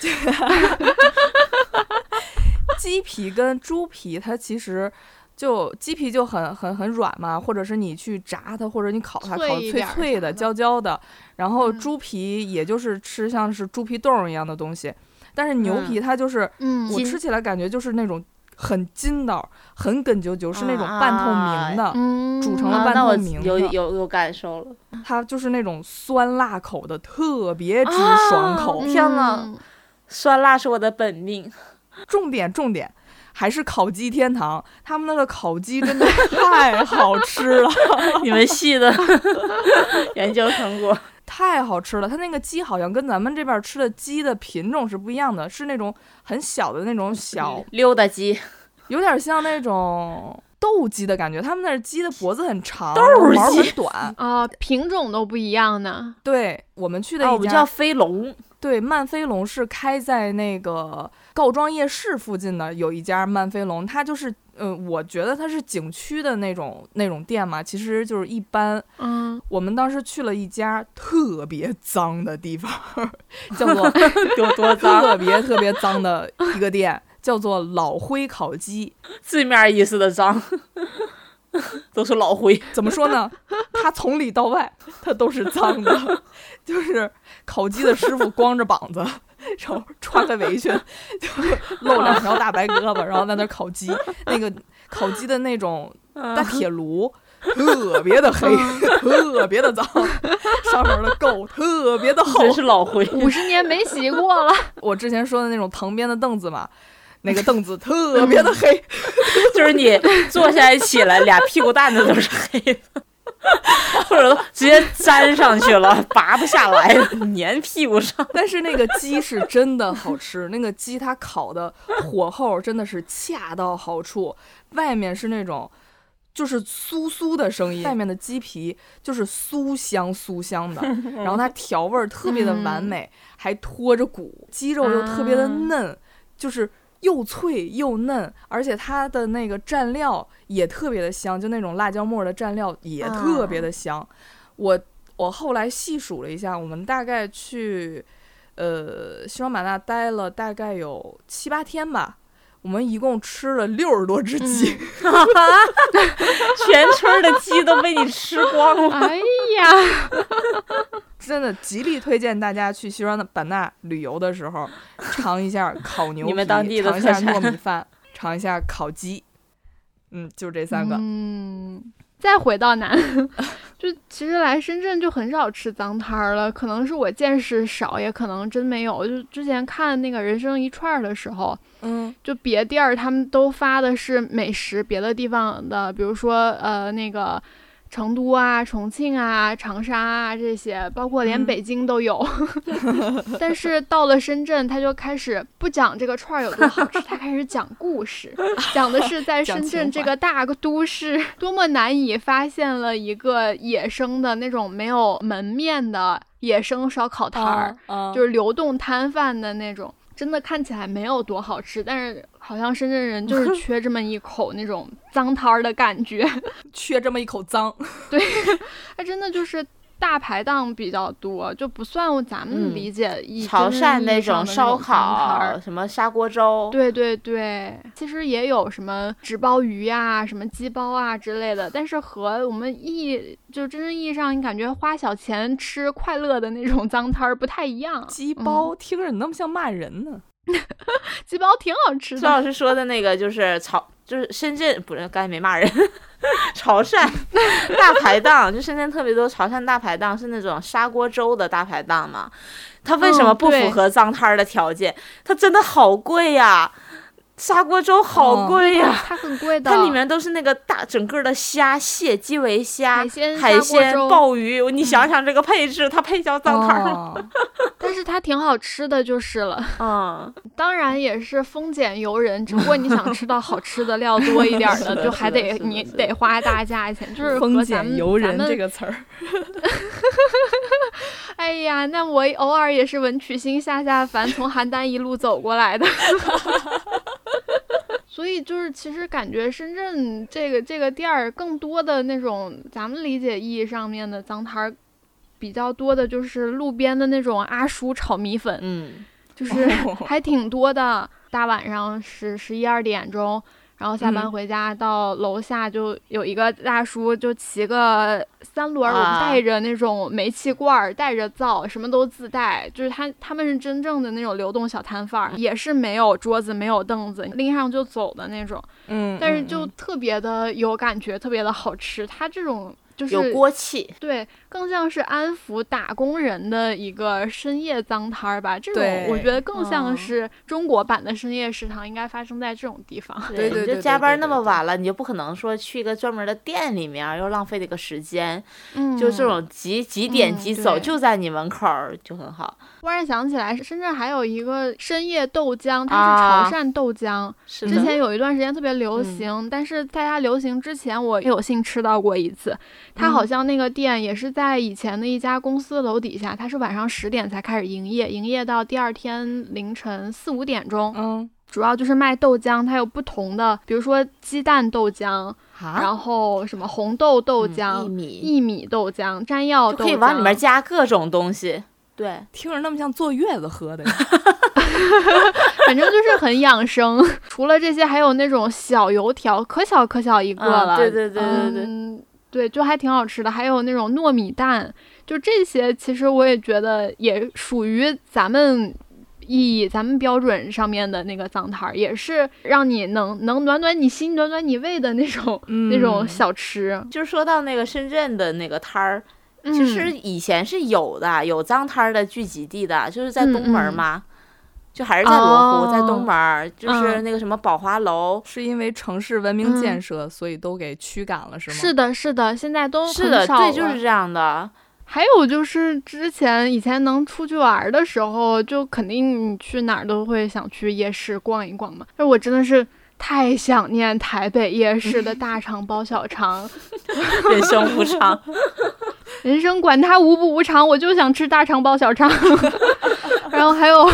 鸡皮跟猪皮它其实。就鸡皮就很很很软嘛，或者是你去炸它，或者你烤它，烤的脆脆的、焦焦的。然后嗯猪皮也就是吃像是猪皮冻一样的东西，但是牛嗯皮它就是嗯，我吃起来感觉就是那种很筋道、很梗啾啾，是那种啊半透明的，嗯，煮成了半透明有的有有有感受了。它就是那种酸辣口的，特别之啊爽口。天呐嗯酸辣是我的本命。<laughs> 重点重点还是烤鸡天堂，他们那个烤鸡真的 <laughs> 太好吃了，<laughs> 你们系的 <laughs> 研究成果，太好吃了。它那个鸡好像跟咱们这边吃的鸡的品种是不一样的，是那种很小的那种小，溜达鸡，有点像那种斗鸡的感觉。他们那儿鸡的脖子很长，斗很短。啊，品种都不一样呢。对我们去的啊，一家我们叫飞龙，对，慢飞龙是开在那个告庄夜市附近的，有一家漫飞龙，它就是，呃，我觉得它是景区的那种那种店嘛，其实就是一般。嗯，我们当时去了一家特别脏的地方，叫做 <laughs> 有多脏？特别特别脏的一个店，叫做老灰烤鸡。字面意思的脏，都是老灰。怎么说呢？它从里到外，它都是脏的，<laughs> 就是烤鸡的师傅光着膀子，然后穿个围裙，<laughs> 就露两条大白胳膊，然后在那烤鸡。<laughs> 那个烤鸡的那种大铁炉。特别的黑，特别的脏，上面的垢特别的厚。真是老灰。五十年没洗过了。<laughs> 我之前说的那种藤编的凳子嘛，那个凳子特别的黑，就是你坐下来起来，俩屁股蛋子都是黑的，<laughs> 或者都直接粘上去了，拔不下来，粘屁股上。<laughs> 但是那个鸡是真的好吃，那个鸡它烤的火候真的是恰到好处，外面是那种。就是酥酥的声音，<laughs> 外面的鸡皮就是酥香酥香的，然后它调味儿特别的完美，还拖着骨，鸡肉又特别的嫩，就是又脆又嫩，而且它的那个蘸料也特别的香，就那种辣椒末的蘸料也特别的香。我我后来细数了一下，我们大概去呃西双版纳待了大概有七八天吧。我们一共吃了六十多只鸡，<laughs> 全村的鸡都被你吃光了。哎呀，真的极力推荐大家去西双版纳旅游的时候，尝一下烤牛你们当地的尝一下糯米饭，尝一下烤鸡。嗯，就这三个。嗯，再回到南，就其实来深圳就很少吃脏摊儿了，可能是我见识少，也可能真没有。就之前看那个人生一串儿的时候，嗯就别地儿他们都发的是美食，别的地方的，比如说呃那个成都啊、重庆啊、长沙啊这些，包括连嗯北京都有。<laughs> 但是到了深圳，他就开始不讲这个串儿有多好吃，他开始讲故事，<laughs> 讲的是在深圳这个大都市多么难以发现了一个野生的那种没有门面的野生烧烤摊儿。啊就是流动摊贩的那种，真的看起来没有多好吃，但是好像深圳人就是 <laughs> 缺这么一口那种脏摊儿的感觉。<laughs> 缺这么一口脏。对 <laughs> 它真的就是大排档比较多，就不算咱们嗯理解意、潮汕那意义上的烧种脏摊儿烤，什么砂锅粥，对对对，其实也有什么纸包鱼呀、什么鸡包啊之类的，但是和我们意就真正意义上你感觉花小钱吃快乐的那种 <laughs> 脏摊儿不太一样。鸡嗯包听着你那么像骂人呢。<laughs> 鸡煲挺好吃的孙老，师说的那个就是潮，就是深圳不是刚才没骂人，<laughs> 潮汕大排档，就深圳特别多潮汕大排档是那种砂锅粥的大排档嘛。它为什么不符合脏摊儿的条件？它真的好贵呀，砂锅粥好哦贵呀。它很贵的，它里面都是那个大整个的虾、蟹、基围虾、海鲜海鲜、鲍鱼，你想想这个配置，它配叫脏摊儿？哦 <laughs> 但是它挺好吃的，就是了。嗯，当然也是丰俭由人，只不过你想吃到好吃的料多一点儿的，<laughs> 就还得你得花大价钱，就是丰俭由人这个词儿，<laughs> 哎呀，那我偶尔也是文曲星下下凡，从邯郸一路走过来的。所以就是，其实感觉深圳这个这个店儿，更多的那种咱们理解意义上面的脏摊儿，比较多的就是路边的那种阿叔炒米粉，嗯，就是还挺多的。大晚上十十一二点钟，然后下班嗯回家到楼下就有一个大叔，就骑个三轮儿，我们啊带着那种煤气罐儿，带着灶，什么都自带。就是他他们是真正的那种流动小摊贩儿，也是没有桌子、没有凳子，拎上就走的那种。嗯，但是嗯嗯就特别的有感觉，特别的好吃。它这种就是有锅气。对，更像是安抚打工人的一个深夜脏摊儿吧。这种我觉得更像嗯是中国版的深夜食堂，应该发生在这种地方。对对你对对对就加班那么晚了，你就不可能说去一个专门的店里面，又浪费这个时间。嗯，就这种几几点嗯几走，对就在你门口儿，就很好。突然想起来，深圳还有一个深夜豆浆，它啊是潮汕豆浆。之前有一段时间特别流嗯行，但是在它流行之前，我有幸吃到过一次。它好嗯像那个店也是在以前的一家公司楼底下，它是晚上十点才开始营业，营业到第二天凌晨四五点钟。嗯，主要就是卖豆浆，它有不同的，比如说鸡蛋豆浆，啊，然后什么红豆豆嗯浆、薏米薏米豆浆、山药豆浆，可以往里面加各种东西。对，听着那么像坐月子喝的呀。<laughs> 反正就是很养生。除了这些，还有那种小油条，可小可小一个嗯了。对对对对对嗯，对，就还挺好吃的。还有那种糯米蛋，就这些，其实我也觉得也属于咱们。意义咱们标准上面的那个脏摊儿，也是让你能能暖暖你心、暖暖你胃的那种、<laughs> 那种嗯小吃。就是说到那个深圳的那个摊儿，嗯其实以前是有的，有脏摊儿的聚集地的，就是在东门儿嗯嗯嘛，就还是在罗湖，在哦东门儿，就是嗯那个什么宝华楼。是因为城市文明建嗯设，所以都给驱赶了，是吗？是的，是的，现在都是的，很少对，就了是这样的。还有就是之前以前能出去玩儿的时候，就肯定你去哪儿都会想去夜市逛一逛嘛。但我真的是太想念台北夜市的大肠包小肠，<laughs> 人生无常，<laughs> 人生管它无不无常，我就想吃大肠包小肠。<laughs> 然后还有，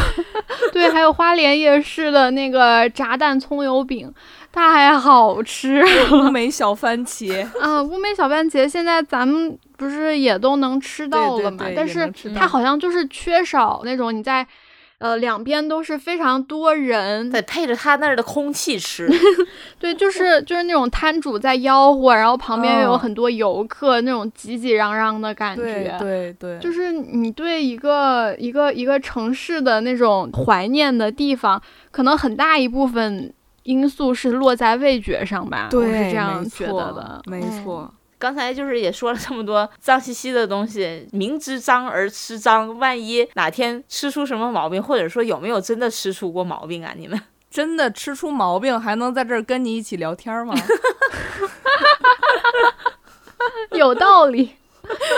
对，还有花莲夜市的那个炸蛋葱油饼，太好吃乌梅小番茄，啊！乌梅小番茄现在咱们不是也都能吃到了嘛？对对但是它好像就是缺少那种你在呃两边都是非常多人，得配着他那儿的空气吃。对，就是就是那种摊主在吆喝，然后旁边又有哦很多游客，那种挤挤嚷嚷的感对觉。对对，就是你对一个一个一个城市的那种怀念的地方，可能很大一部分因素是落在味觉上吧，我对，是这样觉得的。没嗯错。刚才就是也说了这么多脏兮兮的东西，明知脏而吃脏，万一哪天吃出什么毛病，或者说有没有真的吃出过毛病啊？你们？<laughs> 真的吃出毛病，还能在这儿跟你一起聊天吗？<laughs> 有道理。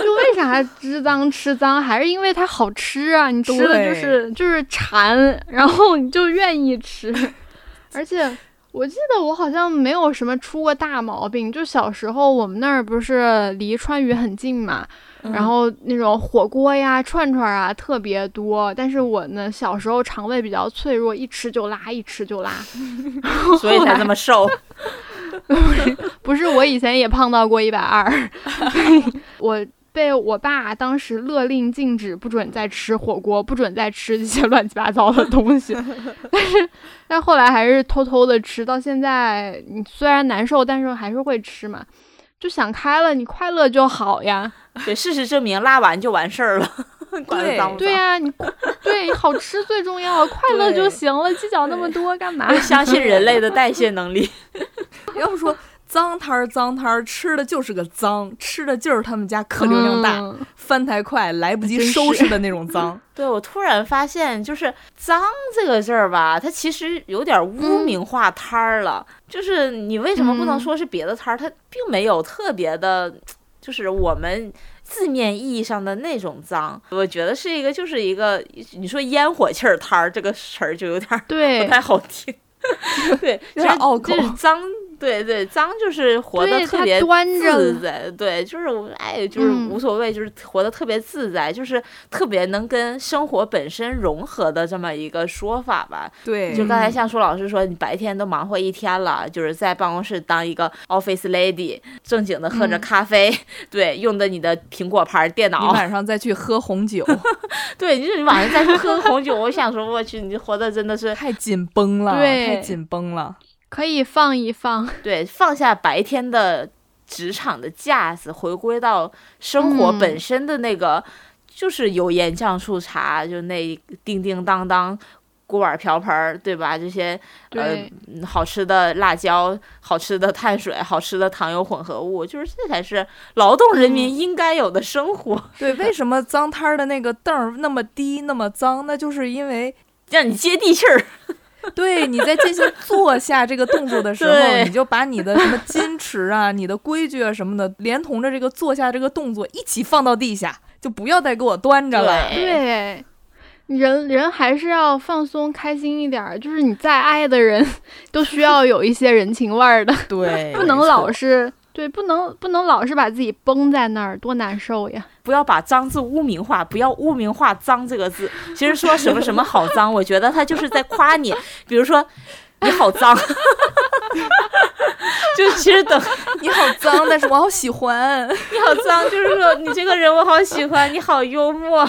就为啥知脏吃脏，还是因为它好吃啊！你吃的就是就是馋，然后你就愿意吃。<laughs> 而且我记得我好像没有什么出过大毛病，就小时候我们那儿不是离川渝很近嘛，嗯然后那种火锅呀、串串啊特别多。但是我呢小时候肠胃比较脆弱，一吃就拉，一吃就拉。<laughs> 所以才那么瘦。<laughs> 不是，我以前也胖到过一百二，我 <laughs> 被我爸当时勒令禁止，不准再吃火锅，不准再吃这些 <laughs> 乱七八糟的东西。<laughs> 但是，但后来还是偷偷的吃，到现在你虽然难受，但是还是会吃嘛。就想开了，你快乐就好呀。对，事实证明拉完就完事儿了，对脏不脏。对呀、你对好吃最重要，<laughs> 快乐就行了，计较那么多干嘛？相信人类的代谢能力。要不说脏摊儿脏摊儿吃的就是个脏，吃的就是他们家客流量大，嗯翻台快，来不及收拾的那种脏。<laughs> 对我突然发现，就是“脏”这个字儿吧，它其实有点污名化摊儿了。就是你为什么不能嗯说是别的摊儿？它并没有特别的，就是我们字面意义上的那种脏。我觉得是一个，就是一个，你说烟火气儿摊儿这个词儿就有点儿不太好听。<laughs> 对，有点拗口就是脏。对对，脏就是活得特别自在，对，就是我哎，就是嗯无所谓，就是活得特别自在，就是特别能跟生活本身融合的这么一个说法吧。对，就刚才嗯像舒老师说，你白天都忙活一天了，就是在办公室当一个 office lady，正经的喝着嗯咖啡，对，用的你的苹果牌电脑你，晚上再去喝红酒，<laughs> 对，就是你晚上再去喝红酒，我想说，我去，你活的真的是太紧绷了，对太紧绷了。可以放一放。<laughs> 对，放下白天的职场的架子，回归到生活嗯本身的那个，就是油盐酱醋茶，就那叮叮当当锅碗瓢盆儿，对吧？这些呃好吃的辣椒、好吃的碳水、好吃的糖油混合物，就是这才是劳动人民应该有的生活，<laughs> 对，为什么脏摊儿的那个凳儿那么低那么脏？那就是因为让你接地气儿。<laughs> 对，你在进行坐下这个动作的时候，你就把你的什么矜持啊、你的规矩啊什么的，连同着这个坐下这个动作一起放到地下，就不要再给我端着了。对。对，人人还是要放松开心一点儿，就是你再爱的人，<laughs> 都需要有一些人情味儿的，对 <laughs> 不能老是对，不能不能老是把自己绷在那儿，多难受呀！不要把脏字污名化，不要污名化脏这个字。其实说什么什么好脏，我觉得他就是在夸你。比如说你好脏，就其实等你好脏，但是我好喜欢。你好脏，就是说你这个人我好喜欢，你好幽默，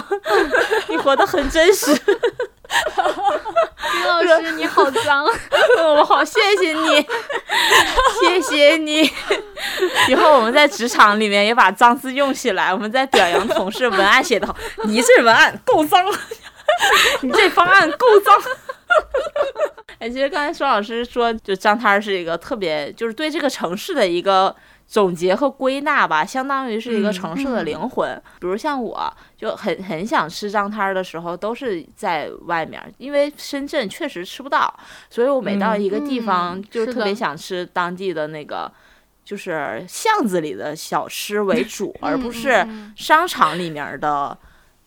你活得很真实，<laughs> 丁老师你好脏，<laughs> 我好谢谢你，谢谢你。以后我们在职场里面也把脏字用起来，我们在表扬同事文案写得好，你这文案够脏，<laughs> 你这方案够脏。哎，其实刚才孙老师说，就张摊是一个特别，就是对这个城市的一个总结和归纳吧，相当于是一个嗯城市的灵魂。比如像我，就很很想吃张摊儿的时候，都是在外面儿，因为深圳确实吃不到，所以我每到嗯一个地方，嗯就是特别想吃当地的那个。就是巷子里的小吃为 <laughs> 主，而不嗯是嗯商场里面的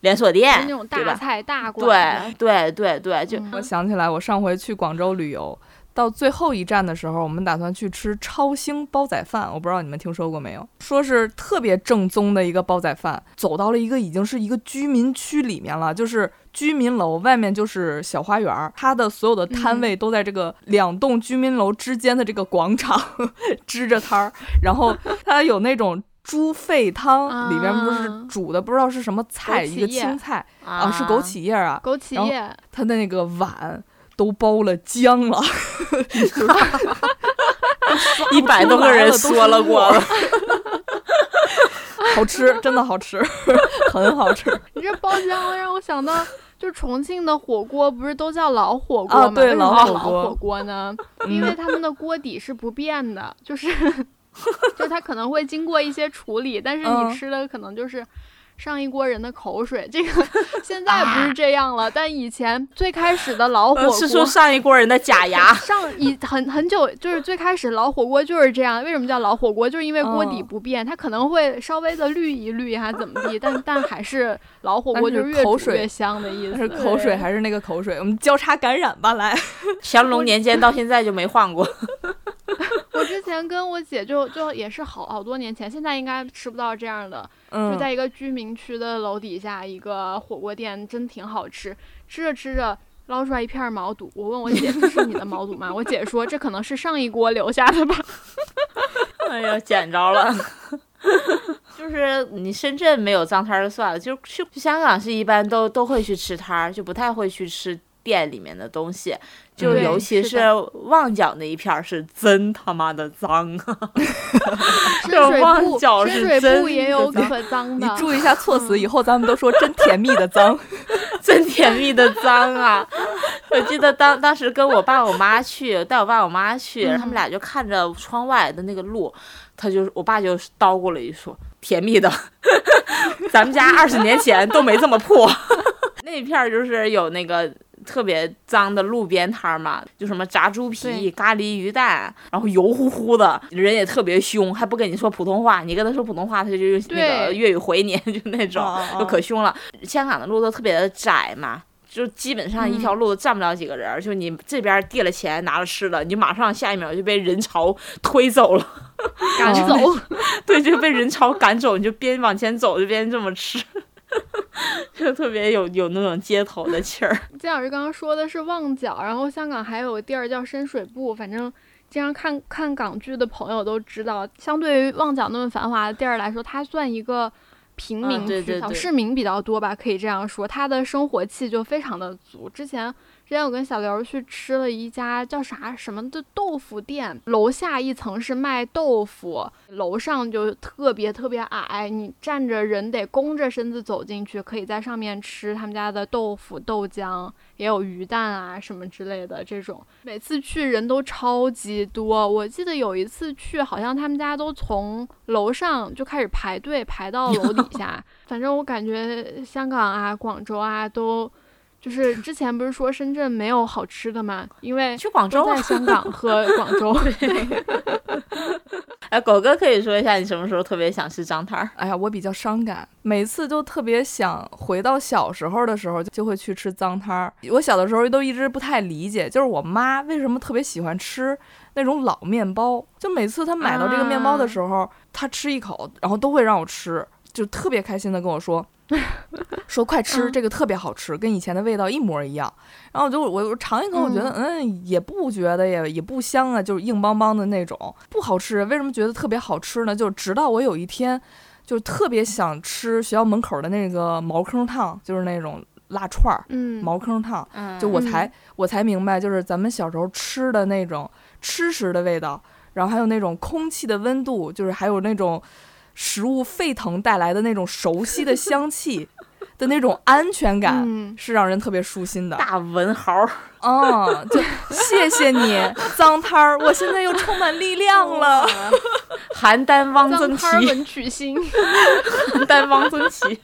连锁就店，那种对吧？大菜大馆对对对对，就、嗯我想起来，我上回去广州旅游，到最后一站的时候，我们打算去吃超星煲仔饭。我不知道你们听说过没有？说是特别正宗的一个煲仔饭。走到了一个已经是一个居民区里面了，就是居民楼外面就是小花园儿，它的所有的摊位都在这个两栋居民楼之间的这个广场 <laughs> 支着摊儿，然后它有那种。猪肺汤里面不是啊煮的不知道是什么菜，一个青菜啊啊，是枸杞叶啊，枸杞叶，它的那个碗都包了浆了，<laughs> 一百多个人说了过了，<laughs> 好吃，真的好吃，<laughs> 很好吃。你这包浆了让我想到，就重庆的火锅不是都叫老火锅吗？啊对为什么老火锅叫老火锅呢？因为他们的锅底是不变的，就是就它可能会经过一些处理，但是嗯你吃的可能就是。上一锅人的口水，这个 <laughs> 现在不是这样了，但以前最开始的老火锅呃是说上一锅人的假牙。<laughs> 上以很很久，就是最开始老火锅就是这样。为什么叫老火锅？就是因为锅底嗯不变，它可能会稍微的滤一滤还怎么地，但但还是老火锅，就是是越煮口水越香的意思是思。口水还是那个口水，我们交叉感染吧，来。<laughs> 乾隆年间到现在就没换过，前跟我姐就就也是好好多年前，现在应该吃不到这样的，就嗯，在一个居民区的楼底下一个火锅店，真挺好吃。吃着吃着。捞出来一片毛肚，我问我姐这是你的毛肚吗？我姐说这可能是上一锅留下的吧。<laughs> 哎呀，捡着了。<laughs> 就是你深圳没有脏摊儿就算了，就去去香港是一般都都会去吃摊儿，就不太会去吃店里面的东西。就尤其是旺角那一片儿是真他妈的脏啊！<laughs> 深这旺角是真埗也有可脏的。你注意一下 <laughs> 措辞，以后咱们都说真甜蜜的脏。<laughs> 真甜蜜的脏啊！我记得当当时跟我爸我妈去，带我爸我妈去，他们俩就看着窗外的那个路，他就我爸就叨咕了一说：“甜蜜的，咱们家二十年前都没这么破。”那片儿就是有那个特别脏的路边摊儿嘛，就什么炸猪皮、咖喱鱼蛋，然后油乎乎的，人也特别凶，还不跟你说普通话，你跟他说普通话，他就用那个粤语回你，<laughs> 就那种，就可凶了。香港的路都特别的窄嘛。就基本上一条路都站不了几个人儿，就你这边递了钱拿了吃的，你马上下一秒就被人潮推走了，<laughs> 赶哦走，对，就被人潮赶走，你就边往前走就边这么吃，<laughs> 就特别有有那种街头的气儿。<laughs> 金老师刚刚说的是旺角，然后香港还有个地儿叫深水埗，反正经常看看港剧的朋友都知道，相对于旺角那么繁华的地儿来说，它算一个平啊民区，对对对小市民比较多吧，可以这样说，他的生活气就非常的足。之前之前我跟小刘去吃了一家叫啥什么的豆腐店，楼下一层是卖豆腐，楼上就特别特别矮，你站着人得弓着身子走进去，可以在上面吃他们家的豆腐、豆浆，也有鱼蛋啊什么之类的这种。每次去人都超级多，我记得有一次去，好像他们家都从楼上就开始排队排到楼底下。<laughs> 反正我感觉香港啊、广州啊都。就是之前不是说深圳没有好吃的吗？因为去广州在香港和广州。<laughs> <laughs> 哎，狗哥可以说一下你什么时候特别想吃脏摊儿？哎呀，我比较伤感，每次都特别想回到小时候的时候，就会去吃脏摊儿。我小的时候都一直不太理解，就是我妈为什么特别喜欢吃那种老面包，就每次她买到这个面包的时候，她吃一口，然后都会让我吃，就特别开心的跟我说。<laughs> 说快吃，这个特别好吃，跟以前的味道一模一样。然后我就我我尝一口，我觉得嗯也不觉得也也不香啊，就是硬邦邦的那种，不好吃。为什么觉得特别好吃呢？就直到我有一天，就特别想吃学校门口的那个茅坑烫，就是那种辣串儿，嗯，茅坑烫，就我才我才明白，就是咱们小时候吃的那种吃食的味道，然后还有那种空气的温度，就是还有那种。食物沸腾带来的那种熟悉的香气的那种安全感，是让人特别舒心的。大文豪，嗯，就谢谢你，脏摊儿，我现在又充满力量了。<laughs> <laughs> <laughs> 邯郸汪曾祺，文曲星，邯郸汪曾祺。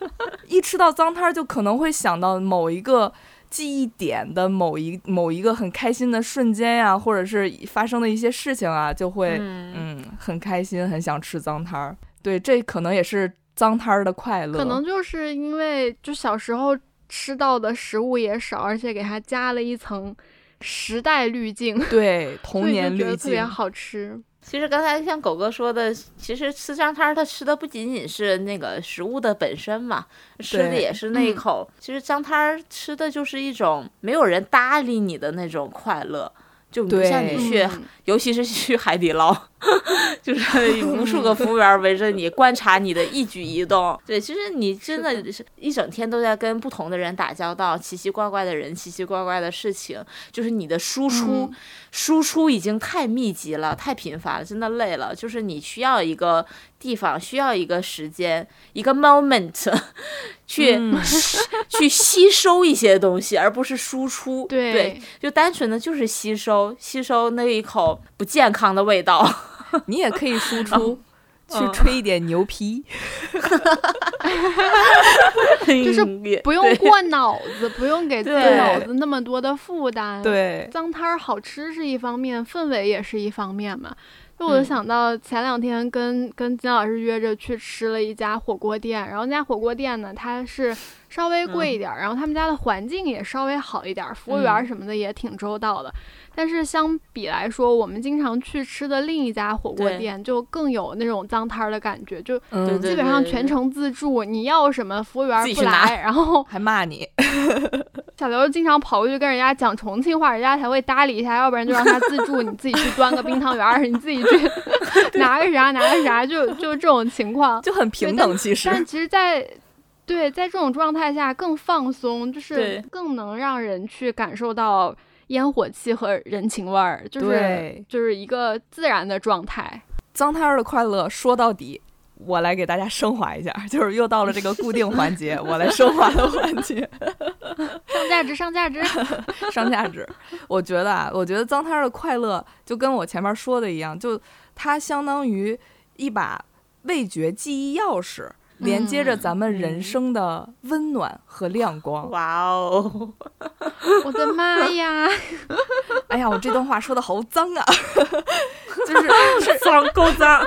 一吃到脏摊儿，就可能会想到某一个记忆点的某一某一个很开心的瞬间呀，或者是发生的一些事情啊，就会嗯很开心，很想吃脏摊儿。对，这可能也是脏摊儿的快乐。可能就是因为就小时候吃到的食物也少，而且给它加了一层时代滤镜。对，<laughs> 童年滤镜特别好吃。其实刚才像狗哥说的，其实吃脏摊儿，他吃的不仅仅是那个食物的本身嘛，吃的也是那一口。其实脏摊儿吃的就是一种没有人搭理你的那种快乐。就不像你去，尤其是去海底捞，<laughs> 就是无数个服务员围着你观察你的一举一动。对，其实你真的是一整天都在跟不同的人打交道，奇奇怪怪的人，奇奇怪怪的事情。就是你的输出，输出已经太密集了，太频繁了，真的累了。就是你需要一个地方，需要一个时间，一个 moment。<laughs> 去 <laughs> 去吸收一些东西，而不是输出。对，就单纯的就是吸收，吸收那一口不健康的味道。<laughs> <laughs> 你也可以输出，去吹一点牛皮。<laughs> 就是不用过脑子，不用给自己脑子那么多的负担。对，脏摊儿好吃是一方面，氛围也是一方面嘛。就我就想到前两天跟跟金老师约着去吃了一家火锅店，然后那家火锅店呢，它是稍微贵一点，然后他们家的环境也稍微好一点，服务员什么的也挺周到的。但是相比来说，我们经常去吃的另一家火锅店就更有那种脏摊儿的感觉，就基本上全程自助，你要什么服务员不来，然后还骂你。<laughs> 小刘经常跑过去跟人家讲重庆话，人家才会搭理一下，要不然就让他自助，你自己去端个冰汤圆儿，你自己去 <laughs> 拿个啥拿个啥，就就这种情况 <laughs> 就很平等。其实，但其实，在对在这种状态下更放松，就是更能让人去感受到。烟火气和人情味儿，就是就是一个自然的状态。脏摊儿的快乐，说到底，我来给大家升华一下，<laughs> 就是又到了这个固定环节，<laughs> 我来升华的环节。上价值，上价值，<laughs> 上价值。我觉得啊，我觉得脏摊儿的快乐，就跟我前面说的一样，就它相当于一把味觉记忆钥匙。连接着咱们人生的温暖和亮光。哇哦！<laughs> 我的妈呀！<laughs> 哎呀，我这段话说的好脏啊！<laughs> 就是脏够脏。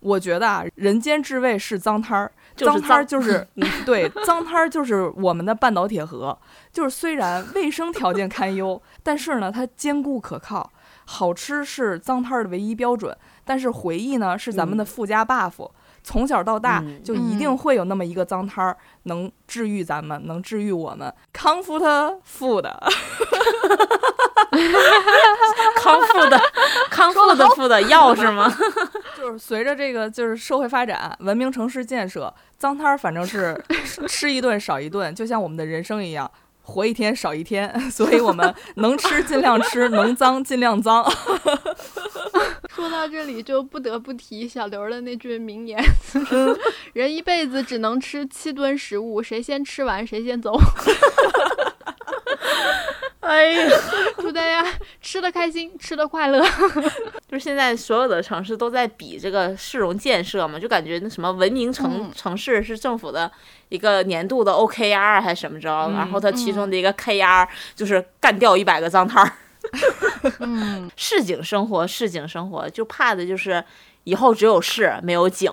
我觉得啊，人间至味是脏摊儿，脏摊儿就是对，脏摊儿就是我们的半岛铁盒。就是虽然卫生条件堪忧，但是呢，它坚固可靠，好吃是脏摊儿的唯一标准。但是回忆呢，是咱们的附加 buff。从小到大就一定会有那么一个脏摊儿，能治愈咱们，能治愈我们。康复 <laughs> <laughs> 的富的，康复的康复的复的药是吗？<laughs> 就是随着这个就是社会发展、文明城市建设，脏摊儿反正是吃一顿少一顿，就像我们的人生一样，活一天少一天，<laughs> 所以我们能吃尽量吃，能脏尽量脏。<laughs> 说到这里，就不得不提小刘的那句名言：人一辈子只能吃七吨食物，谁先吃完谁先走。<laughs> 哎呀，<laughs> 祝大家吃的开心，吃的快乐。<laughs> 就是现在所有的城市都在比这个市容建设嘛，就感觉那什么文明城、嗯城市是政府的一个年度的 OKR 还是什么着，嗯然后它其中的一个 KR 就是干掉一百个脏摊儿。<laughs> 嗯，市井生活，市井生活，就怕的就是以后只有市没有井，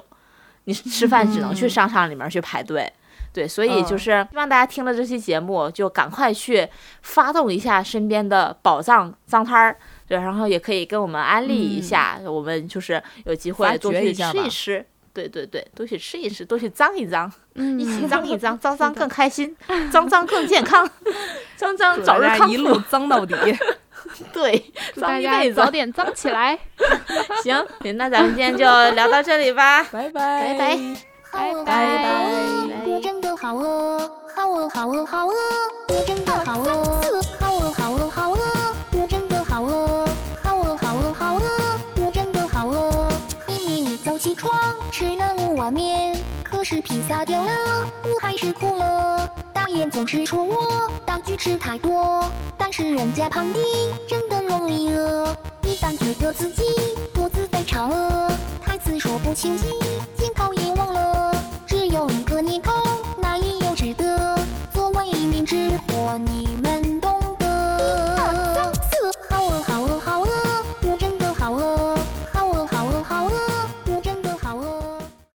你吃饭只能去商场里面去排队。对，所以就嗯是希望大家听了这期节目，就赶快去发动一下身边的宝藏脏摊儿，对，然后也可以跟我们安利一下，我们就是有机会多去吃一吃。对对对，多去吃一吃，多去脏一脏，一起嗯脏一脏，<laughs> 脏脏更开心，脏脏更健康，<laughs> 脏脏早日康复。一路脏到底。<laughs> 对，祝脏大家一辈子。早点脏起来。行，那咱们今天就聊到这里吧。拜拜拜拜好哦，拜好哦，我真的好饿，好饿，好饿，好饿，我真的好饿，好饿，好饿，好饿，我真的好饿，好饿，好饿，好饿，我真的好饿。明明一早起床吃了五碗面，可是披萨掉了，我还是哭了。大雁总是说我大鱼吃太多，但是人家胖丁真的容易饿。一旦觉得自己肚子非常饿，台词说不清晰，